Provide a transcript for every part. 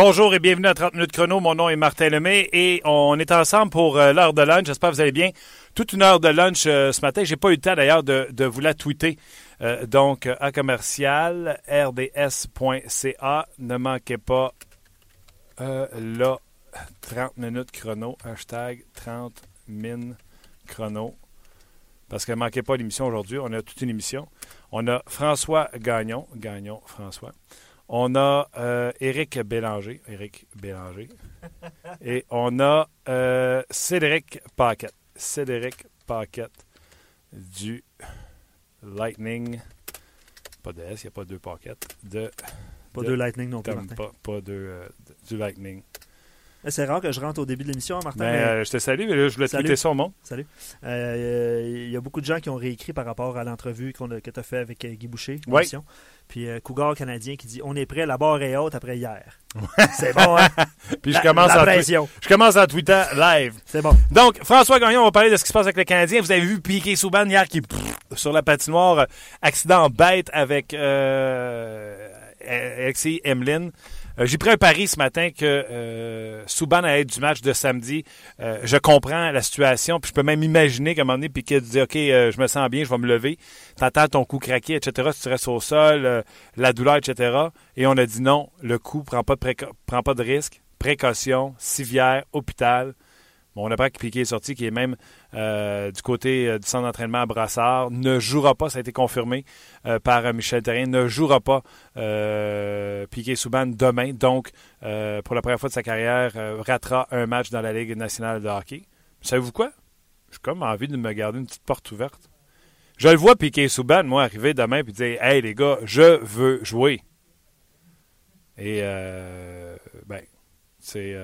Bonjour et bienvenue à 30 minutes chrono. Mon nom est Martin Lemay et on est ensemble pour euh, l'heure de lunch. J'espère que vous allez bien. Toute une heure de lunch euh, ce matin. J'ai pas eu le temps d'ailleurs de, vous la tweeter. Euh, donc, à commercial, rds.ca. Ne manquez pas là, 30 minutes chrono. Hashtag 30 min chrono. Parce que ne manquez pas l'émission aujourd'hui. On a toute une émission. On a François Gagnon. Gagnon, François. On a euh, Éric Bélanger. Éric Bélanger. Et on a euh, Cédric Paquette. Cédric Paquette du Lightning. Pas de S, il n'y a pas deux paquettes. De, pas deux Lightning non plus. Pas, pas deux, euh, du Lightning. C'est rare que je rentre au début de l'émission, Martin. Ben, euh, je te salue, mais là, je voulais te son nom. Salut. Il euh, y a beaucoup de gens qui ont réécrit par rapport à l'entrevue que tu as fait avec Guy Boucher. Oui. Puis euh, Cougar canadien qui dit On est prêt, la barre est haute après hier. C'est bon, hein? Puis je commence, la pression. je commence en Twitter live. C'est bon. Donc, François Gagnon, on va parler de ce qui se passe avec le Canadien. Vous avez vu Piqué Souban hier qui, sur la patinoire, accident bête avec Alexis Emlin. Euh, j'ai pris un pari ce matin que euh, Souban allait du match de samedi. Euh, je comprends la situation, puis je peux même imaginer qu'à un moment donné, Piquet dit OK, je me sens bien, je vais me lever. T'entends ton cou craquer, etc. Tu restes au sol, la douleur, etc. Et on a dit non, le coup prend pas prend pas de risque. Précaution, civière, hôpital. On apprend que Piquet est sorti, qui est même euh, du côté euh, du centre d'entraînement à Brassard, ne jouera pas, ça a été confirmé euh, par Michel Terrien, ne jouera pas Piquet Souban demain. Donc, pour la première fois de sa carrière, ratera un match dans la Ligue nationale de hockey. Savez-vous quoi? J'ai comme envie de me garder une petite porte ouverte. Je le vois Piquet Souban, moi, arriver demain et dire Hey les gars, je veux jouer. Et ben, c'est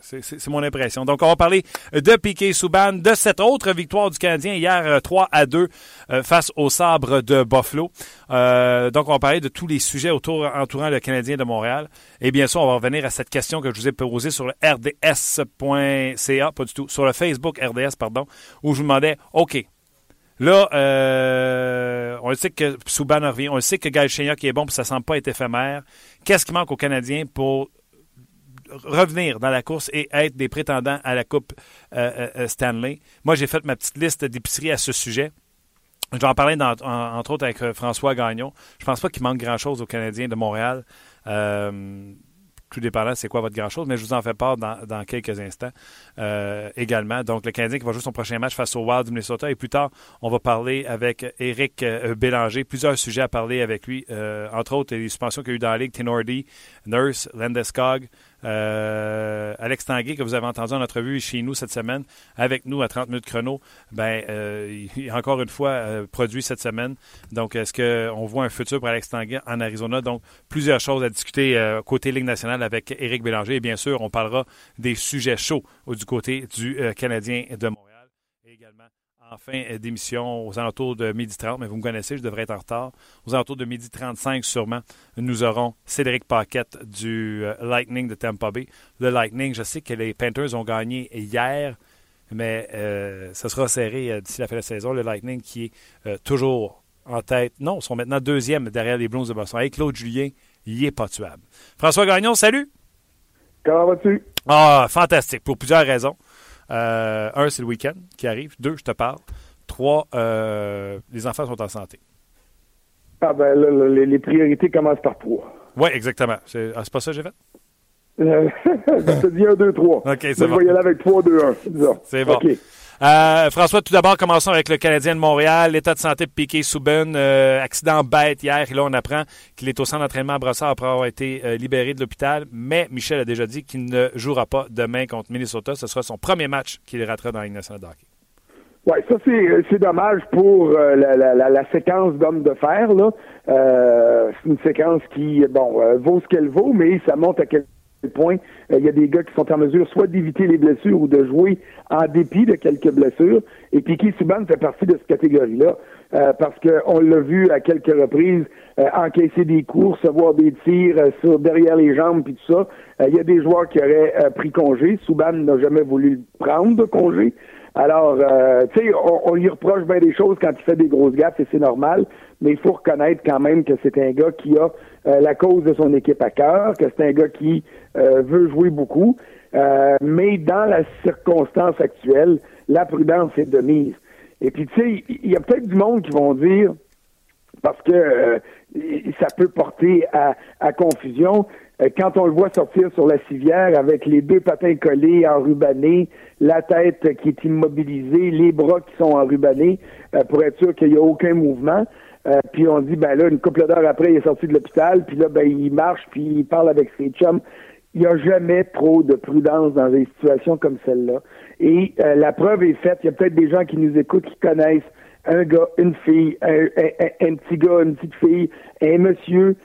c'est mon impression. Donc, on va parler de Piquet Souban, de cette autre victoire du Canadien hier 3 euh, à 2 euh, face au sabre de Buffalo. Euh, donc, on va parler de tous les sujets autour, entourant le Canadien de Montréal. Et bien sûr, on va revenir à cette question que je vous ai posée sur le rds.ca, pas du tout, sur le Facebook RDS, pardon, où je vous demandais, OK, Là, on sait que Souban revient, on sait que Gaël qui est bon, puis ça ne semble pas être éphémère. Qu'est-ce qui manque aux Canadiens pour revenir dans la course et être des prétendants à la Coupe euh, euh, euh, Stanley. Moi, j'ai fait ma petite liste d'épicerie à ce sujet. Je vais en parler entre autres avec François Gagnon. Je pense pas qu'il manque grand-chose aux Canadiens de Montréal tout dépendant c'est quoi votre grand-chose, mais je vous en fais part dans, quelques instants également. Donc, le Canadien qui va jouer son prochain match face au Wild du Minnesota. Et plus tard, on va parler avec Eric euh, Bélanger. Plusieurs sujets à parler avec lui, entre autres les suspensions qu'il y a eu dans la Ligue, Tenordi, Nurse, Landeskog, Alex Tanguay, que vous avez entendu en entrevue chez nous cette semaine, avec nous à 30 minutes chrono, ben, il, encore une fois produit cette semaine. Donc, est-ce qu'on voit un futur pour Alex Tanguay en Arizona? Donc, plusieurs choses à discuter côté Ligue nationale avec Éric Bélanger. Et bien sûr, on parlera des sujets chauds du côté du euh, Canadien de Montréal. Également, en fin d'émission, aux alentours de midi 30, mais vous me connaissez, je devrais être en retard. Aux alentours de midi 35, sûrement, nous aurons Cédric Paquette du euh, Lightning de Tampa Bay. Le Lightning, je sais que les Panthers ont gagné hier, mais euh, ce sera serré d'ici la fin de la saison. Le Lightning qui est toujours en tête. Non, ils sont maintenant deuxième derrière les Blues de Boston. Avec Claude Julien, il est pas tuable. François Gagnon, salut. Comment vas-tu? Ah, fantastique, pour plusieurs raisons. Euh, un, c'est le week-end qui arrive. Deux, je te parle. Trois, euh, les enfants sont en santé. Ah ben là, les, priorités commencent par trois. Oui, exactement. C'est ah, pas ça que j'ai fait? je te dis un, deux, trois. OK, c'est bon. Je vais y aller avec trois, deux, un. C'est bon. Euh, François, tout d'abord, commençons avec le Canadien de Montréal. L'état de santé de Piquet Souben, euh, accident bête hier. Et là, on apprend qu'il est au centre d'entraînement à Brossard après avoir été euh, libéré de l'hôpital. Mais Michel a déjà dit qu'il ne jouera pas demain contre Minnesota. Ce sera son premier match qu'il ratera dans la Ligue. Oui, ça c'est dommage pour la, la, séquence d'hommes de fer. C'est une séquence qui, bon, vaut ce qu'elle vaut, mais ça monte à quel euh, il y a des gars qui sont en mesure soit d'éviter les blessures ou de jouer en dépit de quelques blessures. Et Piquet Subban fait partie de cette catégorie-là euh, parce qu'on l'a vu à quelques reprises euh, encaisser des coups, recevoir des tirs sur derrière les jambes puis tout ça. Il y a des joueurs qui auraient pris congé. Subban n'a jamais voulu prendre de congé. Alors, tu sais, on, on, lui reproche bien des choses quand il fait des grosses gaffes et c'est normal, mais il faut reconnaître quand même que c'est un gars qui a euh, la cause de son équipe à cœur, que c'est un gars qui euh, veut jouer beaucoup. Euh, mais dans la circonstance actuelle, la prudence est de mise. Et puis, tu sais, il y a peut-être du monde qui vont dire, parce que ça peut porter à, à confusion, quand on le voit sortir sur la civière avec les deux patins collés, enrubanés, la tête qui est immobilisée, les bras qui sont enrubanés, pour être sûr qu'il n'y a aucun mouvement, euh, puis on dit, ben là, une couple d'heures après, il est sorti de l'hôpital, puis là, ben, il marche, puis il parle avec ses chums. Il n'y a jamais trop de prudence dans des situations comme celle-là. Et euh, la preuve est faite. Il y a peut-être des gens qui nous écoutent qui connaissent un gars, une fille, un petit gars, une petite fille, un monsieur,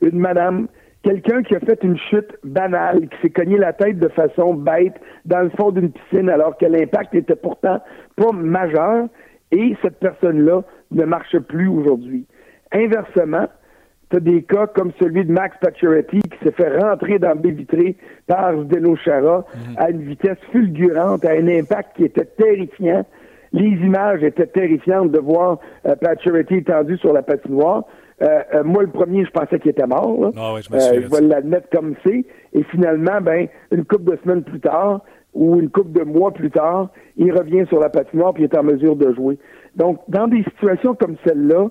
une madame, quelqu'un qui a fait une chute banale, qui s'est cogné la tête de façon bête dans le fond d'une piscine alors que l'impact était pourtant pas majeur, et cette personne-là ne marche plus aujourd'hui. Inversement, tu as des cas comme celui de Max Pacioretty qui s'est fait rentrer dans le vitré par Zdeno Chara mhm. à une vitesse fulgurante, à un impact qui était terrifiant. Les images étaient terrifiantes de voir euh, Pacioretty étendu sur la patinoire. Euh, euh, moi, le premier, je pensais qu'il était mort. Ah je, euh, je vais l'admettre comme c'est. Et finalement, ben, une couple de semaines plus tard, ou une couple de mois plus tard, il revient sur la patinoire puis il est en mesure de jouer. Donc, dans des situations comme celle-là,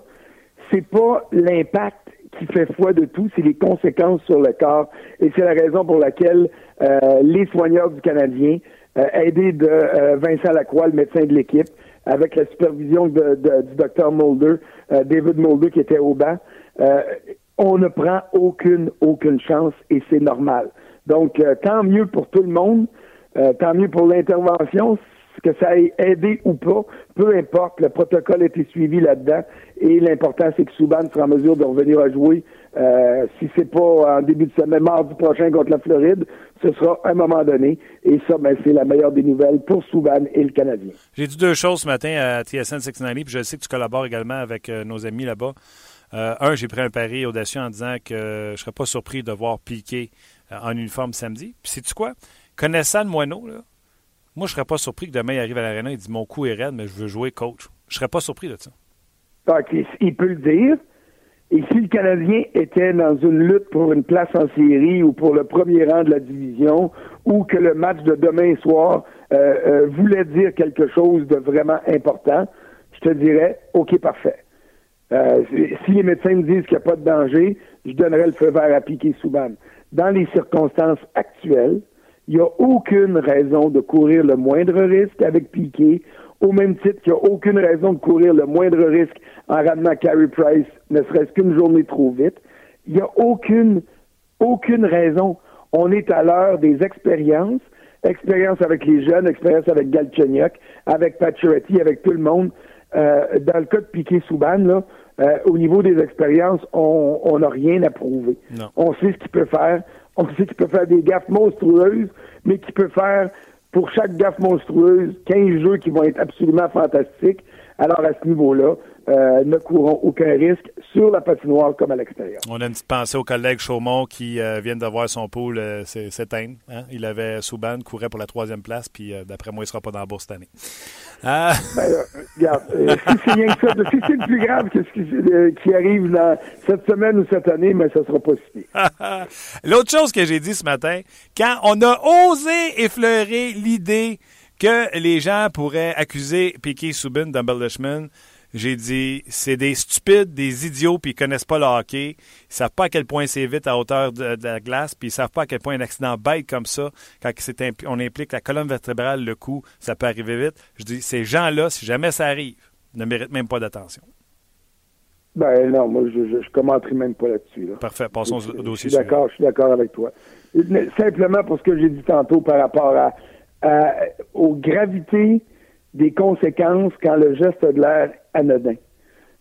c'est pas l'impact qui fait foi de tout, c'est les conséquences sur le corps. Et c'est la raison pour laquelle euh, les soigneurs du Canadien, euh, aidés de euh, Vincent Lacroix, le médecin de l'équipe, avec la supervision de, du docteur Mulder, David Mulder qui était au banc, on ne prend aucune, aucune chance et c'est normal. Donc, tant mieux pour tout le monde, euh, tant mieux pour l'intervention, que ça ait aidé ou pas, peu importe, le protocole a été suivi là-dedans et l'important c'est que Souban sera en mesure de revenir à jouer. Euh, si c'est pas en début de semaine, mardi prochain contre la Floride, ce sera à un moment donné. Et ça, ben, c'est la meilleure des nouvelles pour Souban et le Canadien. J'ai dit deux choses ce matin à TSN 690, puis je sais que tu collabores également avec euh, nos amis là-bas. Euh, un, j'ai pris un pari audacieux en disant que je serais pas surpris de voir Piqué en uniforme samedi. Puis sais-tu quoi? Connaissant le moineau, là, moi, je serais pas surpris que demain, il arrive à l'aréna et dit Mon coup est raide, mais je veux jouer coach. Je serais pas surpris de ça. OK, il peut le dire. Et si le Canadien était dans une lutte pour une place en série ou pour le premier rang de la division, ou que le match de demain soir euh, euh, voulait dire quelque chose de vraiment important, je te dirais, OK, parfait. Euh, si les médecins me disent qu'il n'y a pas de danger, je donnerais le feu vert à piquer Souban. Dans les circonstances actuelles, il n'y a aucune raison de courir le moindre risque avec Piquet, au même titre qu'il n'y a aucune raison de courir le moindre risque en ramenant Carey Price, ne serait-ce qu'une journée trop vite. Il n'y a aucune, aucune raison. On est à l'heure des expériences, expérience avec les jeunes, expérience avec Galchenyuk, avec Pacioretty, avec tout le monde. Euh, dans le cas de Piquet-Souban, là, euh, au niveau des expériences, on n'a rien à prouver. On sait ce qu'il peut faire on sait qu'il peut faire des gaffes monstrueuses, mais qu'il peut faire pour chaque gaffe monstrueuse 15 jeux qui vont être absolument fantastiques. Alors à ce niveau-là, euh, ne courons aucun risque sur la patinoire comme à l'extérieur. On a une petite pensée au collègue Chaumont qui euh, vient de voir son pool euh, s'éteindre. Hein? Il avait Souban, courait pour la troisième place, puis d'après moi, il ne sera pas dans la bourse cette année. Ah. Ben, regarde, si c'est rien que ça, si c'est le plus grave que ce qui, arrive dans cette semaine ou cette année, mais ça ne sera pas si L'autre chose que j'ai dit ce matin, quand on a osé effleurer l'idée que les gens pourraient accuser Piquet Subin d'embellishment, J'ai dit, c'est des stupides, des idiots, puis ils connaissent pas le hockey. Ils savent pas à quel point c'est vite à hauteur de, la glace, puis ils savent pas à quel point un accident bête comme ça, quand on implique la colonne vertébrale, le cou, ça peut arriver vite. Je dis, ces gens-là, si jamais ça arrive, ne méritent même pas d'attention. Ben non, moi je, je, commenterai même pas là-dessus. Parfait, passons au dossier. Je suis d'accord, je suis d'accord avec toi. Simplement pour ce que j'ai dit tantôt par rapport à, aux gravités des conséquences quand le geste a de l'air anodin.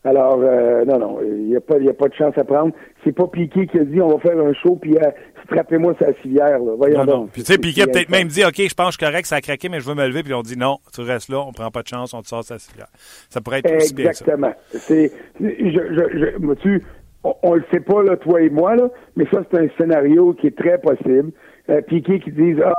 Alors, euh, non, non, il n'y a, pas, a pas de chance à prendre. C'est pas Piqué qui a dit on va faire un show, puis euh, strappez-moi sa civière. Là. Voyons non, Puis tu sais, Piqué a peut-être même dit OK, je pense que je correct, ça a craqué, mais je veux me lever, puis on dit non, tu restes là, on prend pas de chance, on te sort sa civière. Ça pourrait être Exactement. C'est, je, je, je, tu, on, on, le sait pas, là, toi et moi, là, mais ça, c'est un scénario qui est très possible. Euh, Piqué qui dit Ah,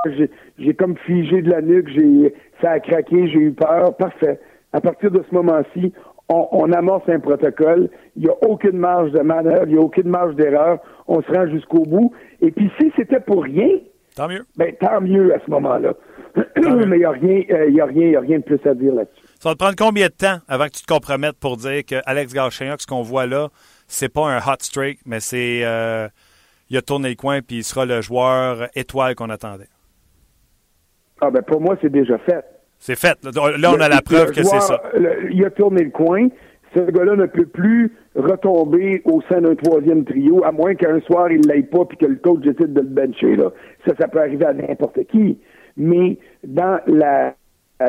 j'ai comme figé de la nuque, j'ai ça a craqué, j'ai eu peur. Parfait. À partir de ce moment-ci, on, amorce un protocole. Il n'y a aucune marge de manœuvre, il n'y a aucune marge d'erreur. On se rend jusqu'au bout. Et puis, si c'était pour rien, tant mieux. Ben, tant mieux à ce moment-là. Mais il n'y a, rien, euh, y a, rien, a rien de plus à dire là-dessus. Ça va te prendre combien de temps avant que tu te compromettes pour dire que Alex ce qu'on voit là, c'est pas un hot streak, mais c'est. Euh, il a tourné le coin puis il sera le joueur étoile qu'on attendait? Ah, ben pour moi, c'est déjà fait. C'est fait. Là, on a la preuve que c'est ça. il a tourné le coin. Ce gars-là ne peut plus retomber au sein d'un troisième trio, à moins qu'un soir, il ne l'aille pas puis que le coach décide de le bencher. Là. Ça, ça peut arriver à n'importe qui. Mais dans la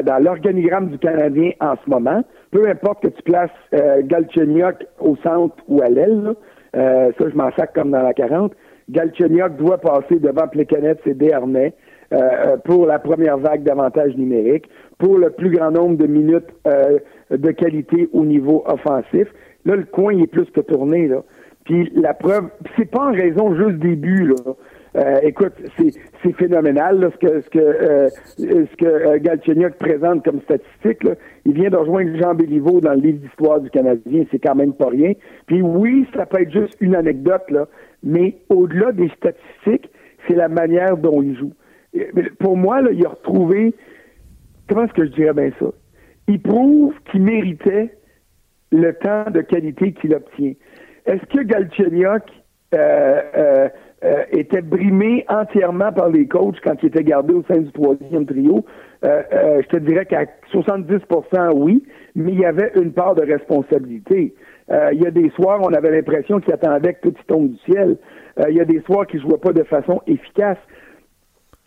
dans l'organigramme du Canadien en ce moment, peu importe que tu places euh, Galchenyuk au centre ou à l'aile, euh, ça je m'en sac comme dans la 40, Galchenyuk doit passer devant Plekanec et Desharnais euh, euh, pour la première vague d'avantages numériques, pour le plus grand nombre de minutes euh, de qualité au niveau offensif. Là, le coin est plus que tourné. Là. Puis la preuve, c'est pas en raison juste des buts. Là. Euh, écoute, c'est phénoménal là, ce que ce que ce que Galchenyuk présente comme statistique. Là. Il vient de rejoindre Jean Béliveau dans le livre d'histoire du Canadien, c'est quand même pas rien. Puis oui, ça peut être juste une anecdote là, mais au-delà des statistiques, c'est la manière dont il joue pour moi, là, il a retrouvé, comment est-ce que je dirais bien ça? Il prouve qu'il méritait le temps de qualité qu'il obtient. Est-ce que Galchenyuk euh, euh, euh, était brimé entièrement par les coachs quand il était gardé au sein du troisième trio? je te dirais qu'à 70% oui, mais il y avait une part de responsabilité. Il y a des soirs, on avait l'impression qu'il attendait que tout tombe du ciel. il y a des soirs qu'il ne jouait pas de façon efficace.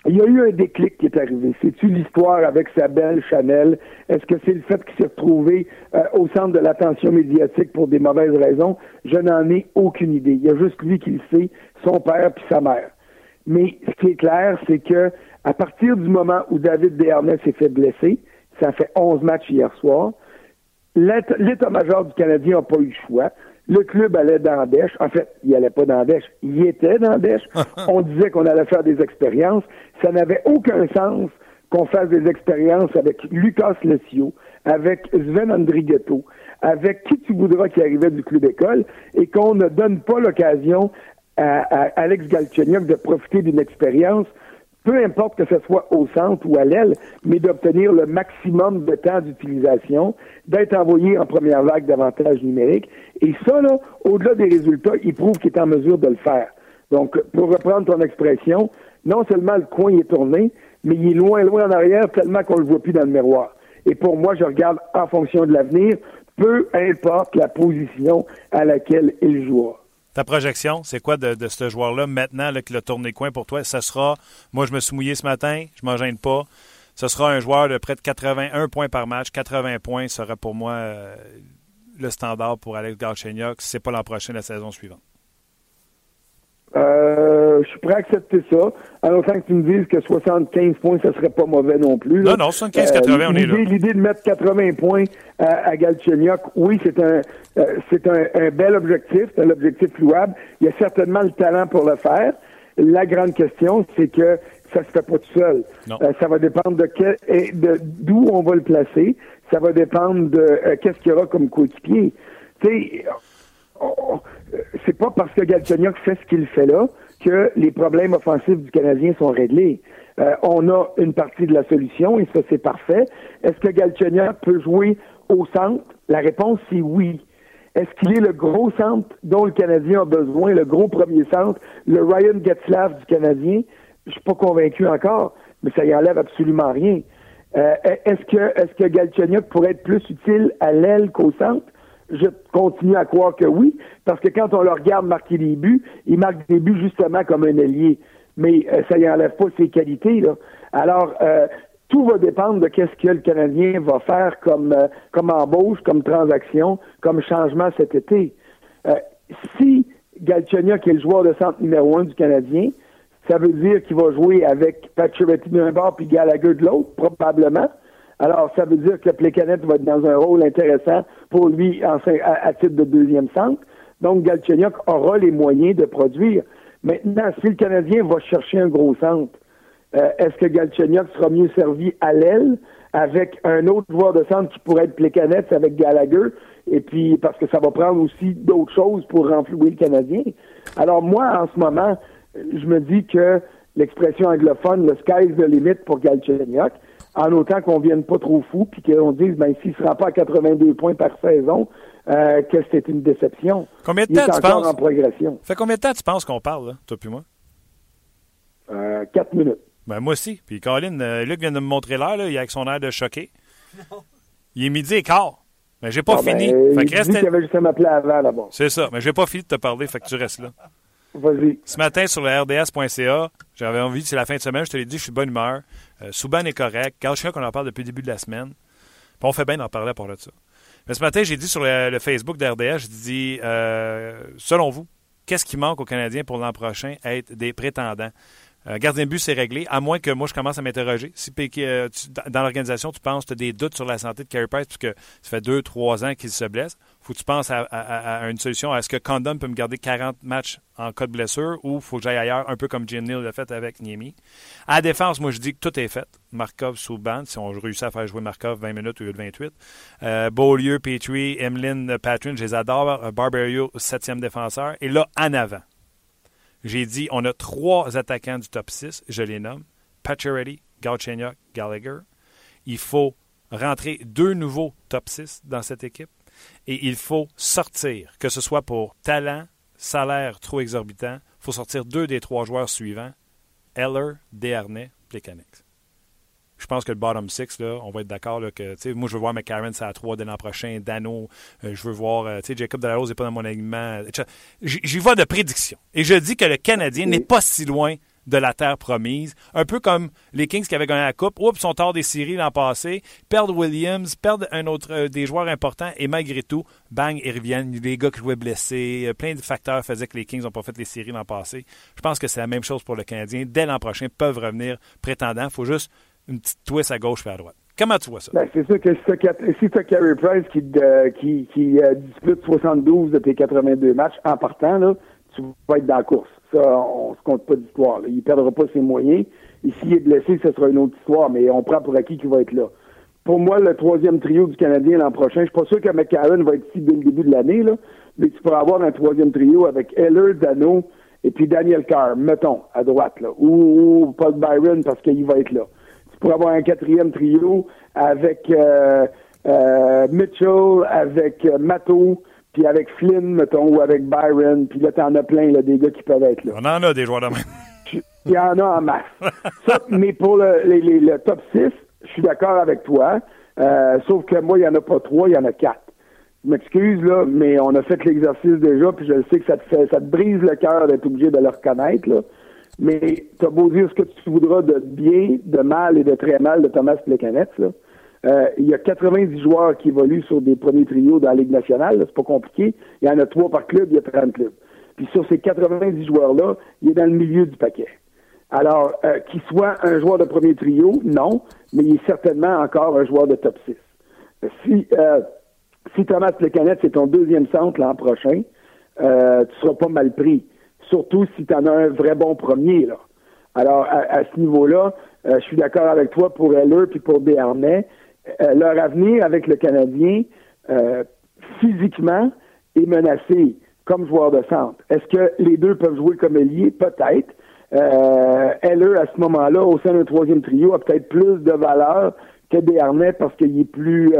Il y a eu un déclic qui est arrivé. C'est-tu l'histoire avec sa belle Chanel? Est-ce que c'est le fait qu'il s'est retrouvé euh, au centre de l'attention médiatique pour des mauvaises raisons? Je n'en ai aucune idée. Il y a juste lui qui le sait, son père puis sa mère. Mais ce qui est clair, c'est que à partir du moment où David Desharnais s'est fait blesser, ça fait 11 matchs hier soir, l'état-major du Canadien n'a pas eu le choix. Le club allait dans Dèche. En fait, il allait pas dans Dèche. Il était dans Dèche. On disait qu'on allait faire des expériences. Ça n'avait aucun sens qu'on fasse des expériences avec Lucas Lessio, avec Sven Andrighetto, avec qui tu voudras qui arrivait du club école, et qu'on ne donne pas l'occasion à, Alex Galchenyuk de profiter d'une expérience peu importe que ce soit au centre ou à l'aile, mais d'obtenir le maximum de temps d'utilisation, d'être envoyé en première vague d'avantages numériques. Et ça, là, au-delà des résultats, il prouve qu'il est en mesure de le faire. Donc, pour reprendre ton expression, non seulement le coin est tourné, mais il est loin, loin en arrière, tellement qu'on le voit plus dans le miroir. Et pour moi, je regarde en fonction de l'avenir, peu importe la position à laquelle il jouera. Ta projection, c'est quoi de, ce joueur-là maintenant là, qu'il a tourné coin pour toi? Ça sera, moi je me suis mouillé ce matin, je m'en gêne pas. Ce sera un joueur de près de 81 points par match. 80 points serait pour moi euh, le standard pour Alex Galchenyuk si ce n'est pas l'an prochain, la saison suivante. Euh, je suis prêt à accepter ça. En autant que tu me dises que 75 points, ça serait pas mauvais non plus. Non, non, 75-80, euh, on est là. L'idée de mettre 80 points à, à Galchenyuk, oui, c'est un euh, c'est un, bel objectif, c'est un objectif louable. Il y a certainement le talent pour le faire. La grande question, c'est que ça se fait pas tout seul. ça va dépendre de quel et de d'où on va le placer. Ça va dépendre de qu'est-ce qu'il y aura comme coéquipier. Tu sais, c'est pas parce que Galchenyuk fait ce qu'il fait là que les problèmes offensifs du Canadien sont réglés. Euh, on a une partie de la solution et ça c'est parfait. Est-ce que Galchenyuk peut jouer au centre? La réponse, c'est oui. Est-ce qu'il est le gros centre dont le Canadien a besoin, le gros premier centre, le Ryan Getzlaff du Canadien? Je suis pas convaincu encore, mais ça y enlève absolument rien. Euh, est-ce que est-ce que pourrait être plus utile à l'aile qu'au centre? Je continue à croire que oui, parce que quand on le regarde marquer des buts, il marque des buts justement comme un ailier. Mais euh, ça y enlève pas ses qualités. Là. Alors, euh, tout va dépendre de qu'est-ce que le Canadien va faire comme, euh, embauche, comme transaction, comme changement cet été. Euh, si Galchenyuk est le joueur de centre numéro un du Canadien, ça veut dire qu'il va jouer avec Pacioretty d'un bord puis Gallagher de l'autre, probablement. Alors, ça veut dire que Plekanec va être dans un rôle intéressant pour lui à, titre de deuxième centre. Donc, Galchenyuk aura les moyens de produire. Maintenant, si le Canadien va chercher un gros centre, euh, est-ce que Galchenyuk sera mieux servi à l'aile avec un autre joueur de centre qui pourrait être Plekanec avec Gallagher? Et puis, parce que ça va prendre aussi d'autres choses pour renflouer le Canadien. Alors, moi, en ce moment, je me dis que l'expression anglophone, le sky's the limit pour Galchenyuk, en autant qu'on vienne pas trop fou, puis qu'on dise, ben, s'il ne sera pas à 82 points par saison, euh, que c'est une déception. Combien de temps tu penses? en progression. Fait combien de temps tu penses qu'on parle, là, toi puis moi? Euh, quatre minutes. Ben, moi aussi. Puis Colin, euh, Luc vient de me montrer l'heure, là, il a avec son air de choqué. Non. Il est midi et quart. Mais j'ai pas ah, fini. Ben, fait que reste... qu'il avait juste à m'appeler avant, là-bas. C'est ça. Mais j'ai pas fini de te parler, fait que tu restes là. Vas-y. Ce matin, sur le RDS.ca, j'avais envie, c'est la fin de semaine, je te l'ai dit, je suis de bonne humeur. Euh, Souban est correct. Galchia, qu'on en parle depuis le début de la semaine. On fait bien d'en parler pour ça. Mais ce matin, j'ai dit sur le, Facebook d'RDS, j'ai dit, euh, selon vous, qu'est-ce qui manque aux Canadiens pour l'an prochain? Être des prétendants? Euh, gardien de but, c'est réglé, à moins que moi, je commence à m'interroger. Si euh, dans l'organisation, tu penses, tu as des doutes sur la santé de Carey Price, puisque ça fait deux, trois ans qu'il se blesse, faut que tu penses à, une solution. Est-ce que Condon peut me garder 40 matchs en cas de blessure ou faut que j'aille ailleurs, un peu comme Jim Neal l'a fait avec Niemi? À la défense, moi, je dis que tout est fait. Markov sous bande, si on réussit à faire jouer Markov 20 minutes au lieu de 28. Euh, Beaulieu, Petrie, Emeline, Patrin, je les adore. Barberio, septième défenseur. Et là, en avant. J'ai dit, on a trois attaquants du top 6, je les nomme. Pacioretty, Galchenyuk, Gallagher. Il faut rentrer deux nouveaux top 6 dans cette équipe et il faut sortir, que ce soit pour talent, salaire trop exorbitant, il faut sortir deux des trois joueurs suivants, Eller, Desharnais, Plekanec je pense que le bottom six, là, on va être d'accord que moi, je veux voir McCarron à 3 dès l'an prochain, Dano, euh, je veux voir euh, Jacob Delarose n'est pas dans mon alignement. J'y vois de prédiction. Et je dis que le Canadien n'est pas si loin de la terre promise. Un peu comme les Kings qui avaient gagné la Coupe. Oups, sont hors des séries l'an passé. Perdent Williams, perdent un autre euh, des joueurs importants et malgré tout, bang, ils reviennent. Les gars qui jouaient blessés, plein de facteurs faisaient que les Kings n'ont pas fait les séries l'an passé. Je pense que c'est la même chose pour le Canadien. Dès l'an prochain, peuvent revenir prétendants. Il faut juste une petite twist à gauche et à droite. Comment tu vois ça? Ben, c'est sûr que si tu as Carey Price qui, euh, euh, dispute 72 de tes 82 matchs en partant, là, tu vas être dans la course. Ça, on se compte pas d'histoire. Il ne perdra pas ses moyens. Et s'il est blessé, ce sera une autre histoire, mais on prend pour acquis qu'il va être là. Pour moi, le troisième trio du Canadien l'an prochain, je suis pas sûr que McCarron va être ici dès le début de l'année, mais tu pourras avoir un troisième trio avec Heller, Dano et puis Daniel Carr, mettons, à droite, là, ou Paul Byron parce qu'il va être là pour avoir un quatrième trio avec euh, euh, Mitchell, avec euh, Matto, puis avec Flynn, mettons, ou avec Byron, puis là, t'en as plein, là, des gars qui peuvent être là. On en a des joueurs de même. Il y en a en masse. mais pour le, le top 6, je suis d'accord avec toi, sauf que moi, il n'y en a pas trois, il y en a quatre. Je m'excuse, là, mais on a fait l'exercice déjà, puis je sais que ça te fait, ça te brise le cœur d'être obligé de le reconnaître, là. Mais tu as beau dire ce que tu voudras de bien, de mal et de très mal de Thomas Plekanec, euh, il y a 90 joueurs qui évoluent sur des premiers trios dans la Ligue nationale. C'est pas compliqué. Il y en a trois par club, il y a 30 clubs. Puis sur ces 90 joueurs-là, il est dans le milieu du paquet. Alors, euh, qu'il soit un joueur de premier trio, non, mais il est certainement encore un joueur de top 6. Si, euh, si Thomas Plekanec c'est ton deuxième centre l'an prochain, euh, tu seras pas mal pris surtout si tu en as un vrai bon premier. Là. Alors, à, ce niveau-là, euh, je suis d'accord avec toi pour Heller puis pour Béarnais. Euh, leur avenir avec le Canadien, euh, physiquement, est menacé comme joueur de centre. Est-ce que les deux peuvent jouer comme ailier? Peut-être. Heller, à ce moment-là, au sein d'un troisième trio, a peut-être plus de valeur que Béarnais parce qu'il est plus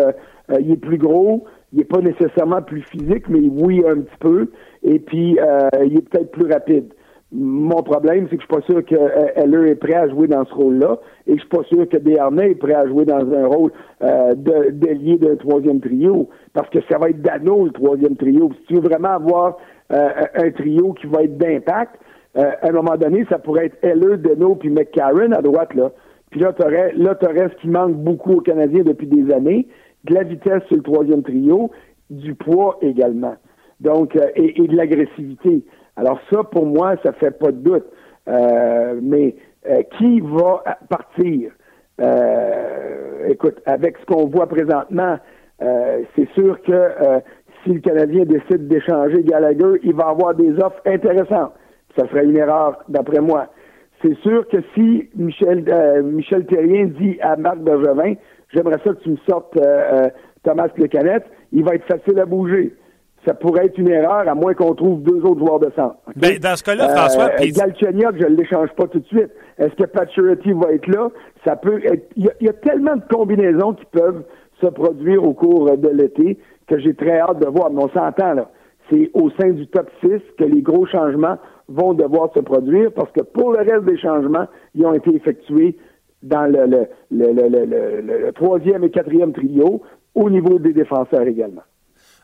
est plus gros, il n'est pas nécessairement plus physique, mais oui, un petit peu. Et puis, euh, il est peut-être plus rapide. Mon problème, c'est que je suis pas sûr que euh, est prêt à jouer dans ce rôle-là, et je suis pas sûr que Desharnais est prêt à jouer dans un rôle euh, de d'un troisième trio, parce que ça va être Dano le troisième trio. Si tu veux vraiment avoir euh, un trio qui va être d'impact, euh, à un moment donné, ça pourrait être Heller, Dano puis McCarron à droite là. Puis là, tu là, aurais ce qui manque beaucoup aux Canadiens depuis des années, de la vitesse sur le troisième trio, du poids également. Donc, euh, et, de l'agressivité. Alors ça, pour moi, ça fait pas de doute. Euh, mais euh, qui va partir? écoute, avec ce qu'on voit présentement, c'est sûr que si le Canadien décide d'échanger Gallagher, il va avoir des offres intéressantes. Ça serait une erreur, d'après moi. C'est sûr que si Michel, Michel dit à Marc Bergevin, j'aimerais ça que tu me sortes Thomas Plecanette, il va être facile à bouger. Ça pourrait être une erreur, à moins qu'on trouve deux autres joueurs de centre. Ben, dans ce cas-là, François... Euh, Galchenyuk, je ne l'échange pas tout de suite. Est-ce que Paturity va être là? Ça peut être... Il y, a, tellement de combinaisons qui peuvent se produire au cours de l'été que j'ai très hâte de voir. Mais on s'entend, là. C'est au sein du top 6 que les gros changements vont devoir se produire parce que pour le reste des changements, ils ont été effectués dans le, le, le, le troisième et quatrième trio au niveau des défenseurs également.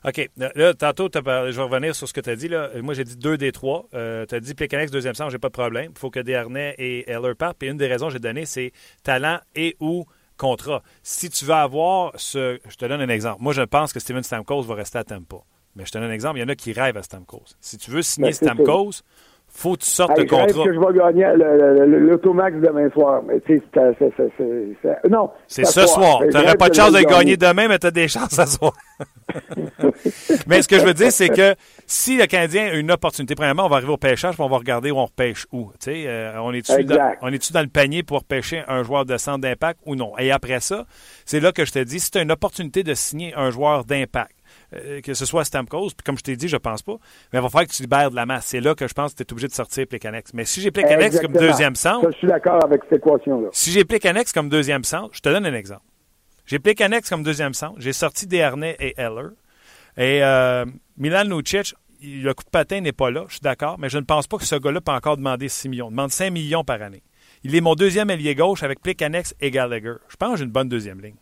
OK. Là, tantôt, je vais revenir sur ce que tu as dit. Là. Moi, j'ai dit deux des trois. Euh, tu as dit Pécanex, deuxième centre, j'ai pas de problème. Il faut que Desharnais et Heller partent. Puis une des raisons que j'ai données, c'est talent et ou contrat. Si tu veux avoir ce. Je te donne un exemple. Moi, je pense que Steven Stamkos va rester à Tampa. Mais je te donne un exemple. Il y en a qui rêvent à Stamkos. Si tu veux signer ben, Stamkos, faut que tu sortes de contrat. Je que je vais gagner l'automax demain soir. Mais tu sais, non. C'est ce soir. Tu n'aurais pas de chance de gagner demain, mais tu as des chances à soir. mais ce que je veux dire, c'est que si le Canadien a une opportunité, premièrement, on va arriver au pêchage, puis on va regarder où on repêche où. Euh, on est-tu dans, est dans le panier pour pêcher un joueur de centre d'impact ou non? Et après ça, c'est là que je te dis, si tu as une opportunité de signer un joueur d'impact, euh, que ce soit Stamkos, puis comme je t'ai dit, je pense pas, mais il va falloir que tu libères de la masse. C'est là que je pense que tu es obligé de sortir Plekanex. Mais si j'ai Plekanex comme deuxième centre. je suis d'accord avec cette équation-là. Si j'ai Plekanex comme deuxième centre, je te donne un exemple. J'ai Plekanex comme deuxième centre, j'ai sorti Desharnais et Heller. Et euh, Milan Lucic, le coup de patin n'est pas là, je suis d'accord, mais je ne pense pas que ce gars-là peut encore demander 6 millions. Il demande 5 millions par année. Il est mon deuxième ailier gauche avec Plekanex et Gallagher. Je pense que j'ai une bonne deuxième ligne.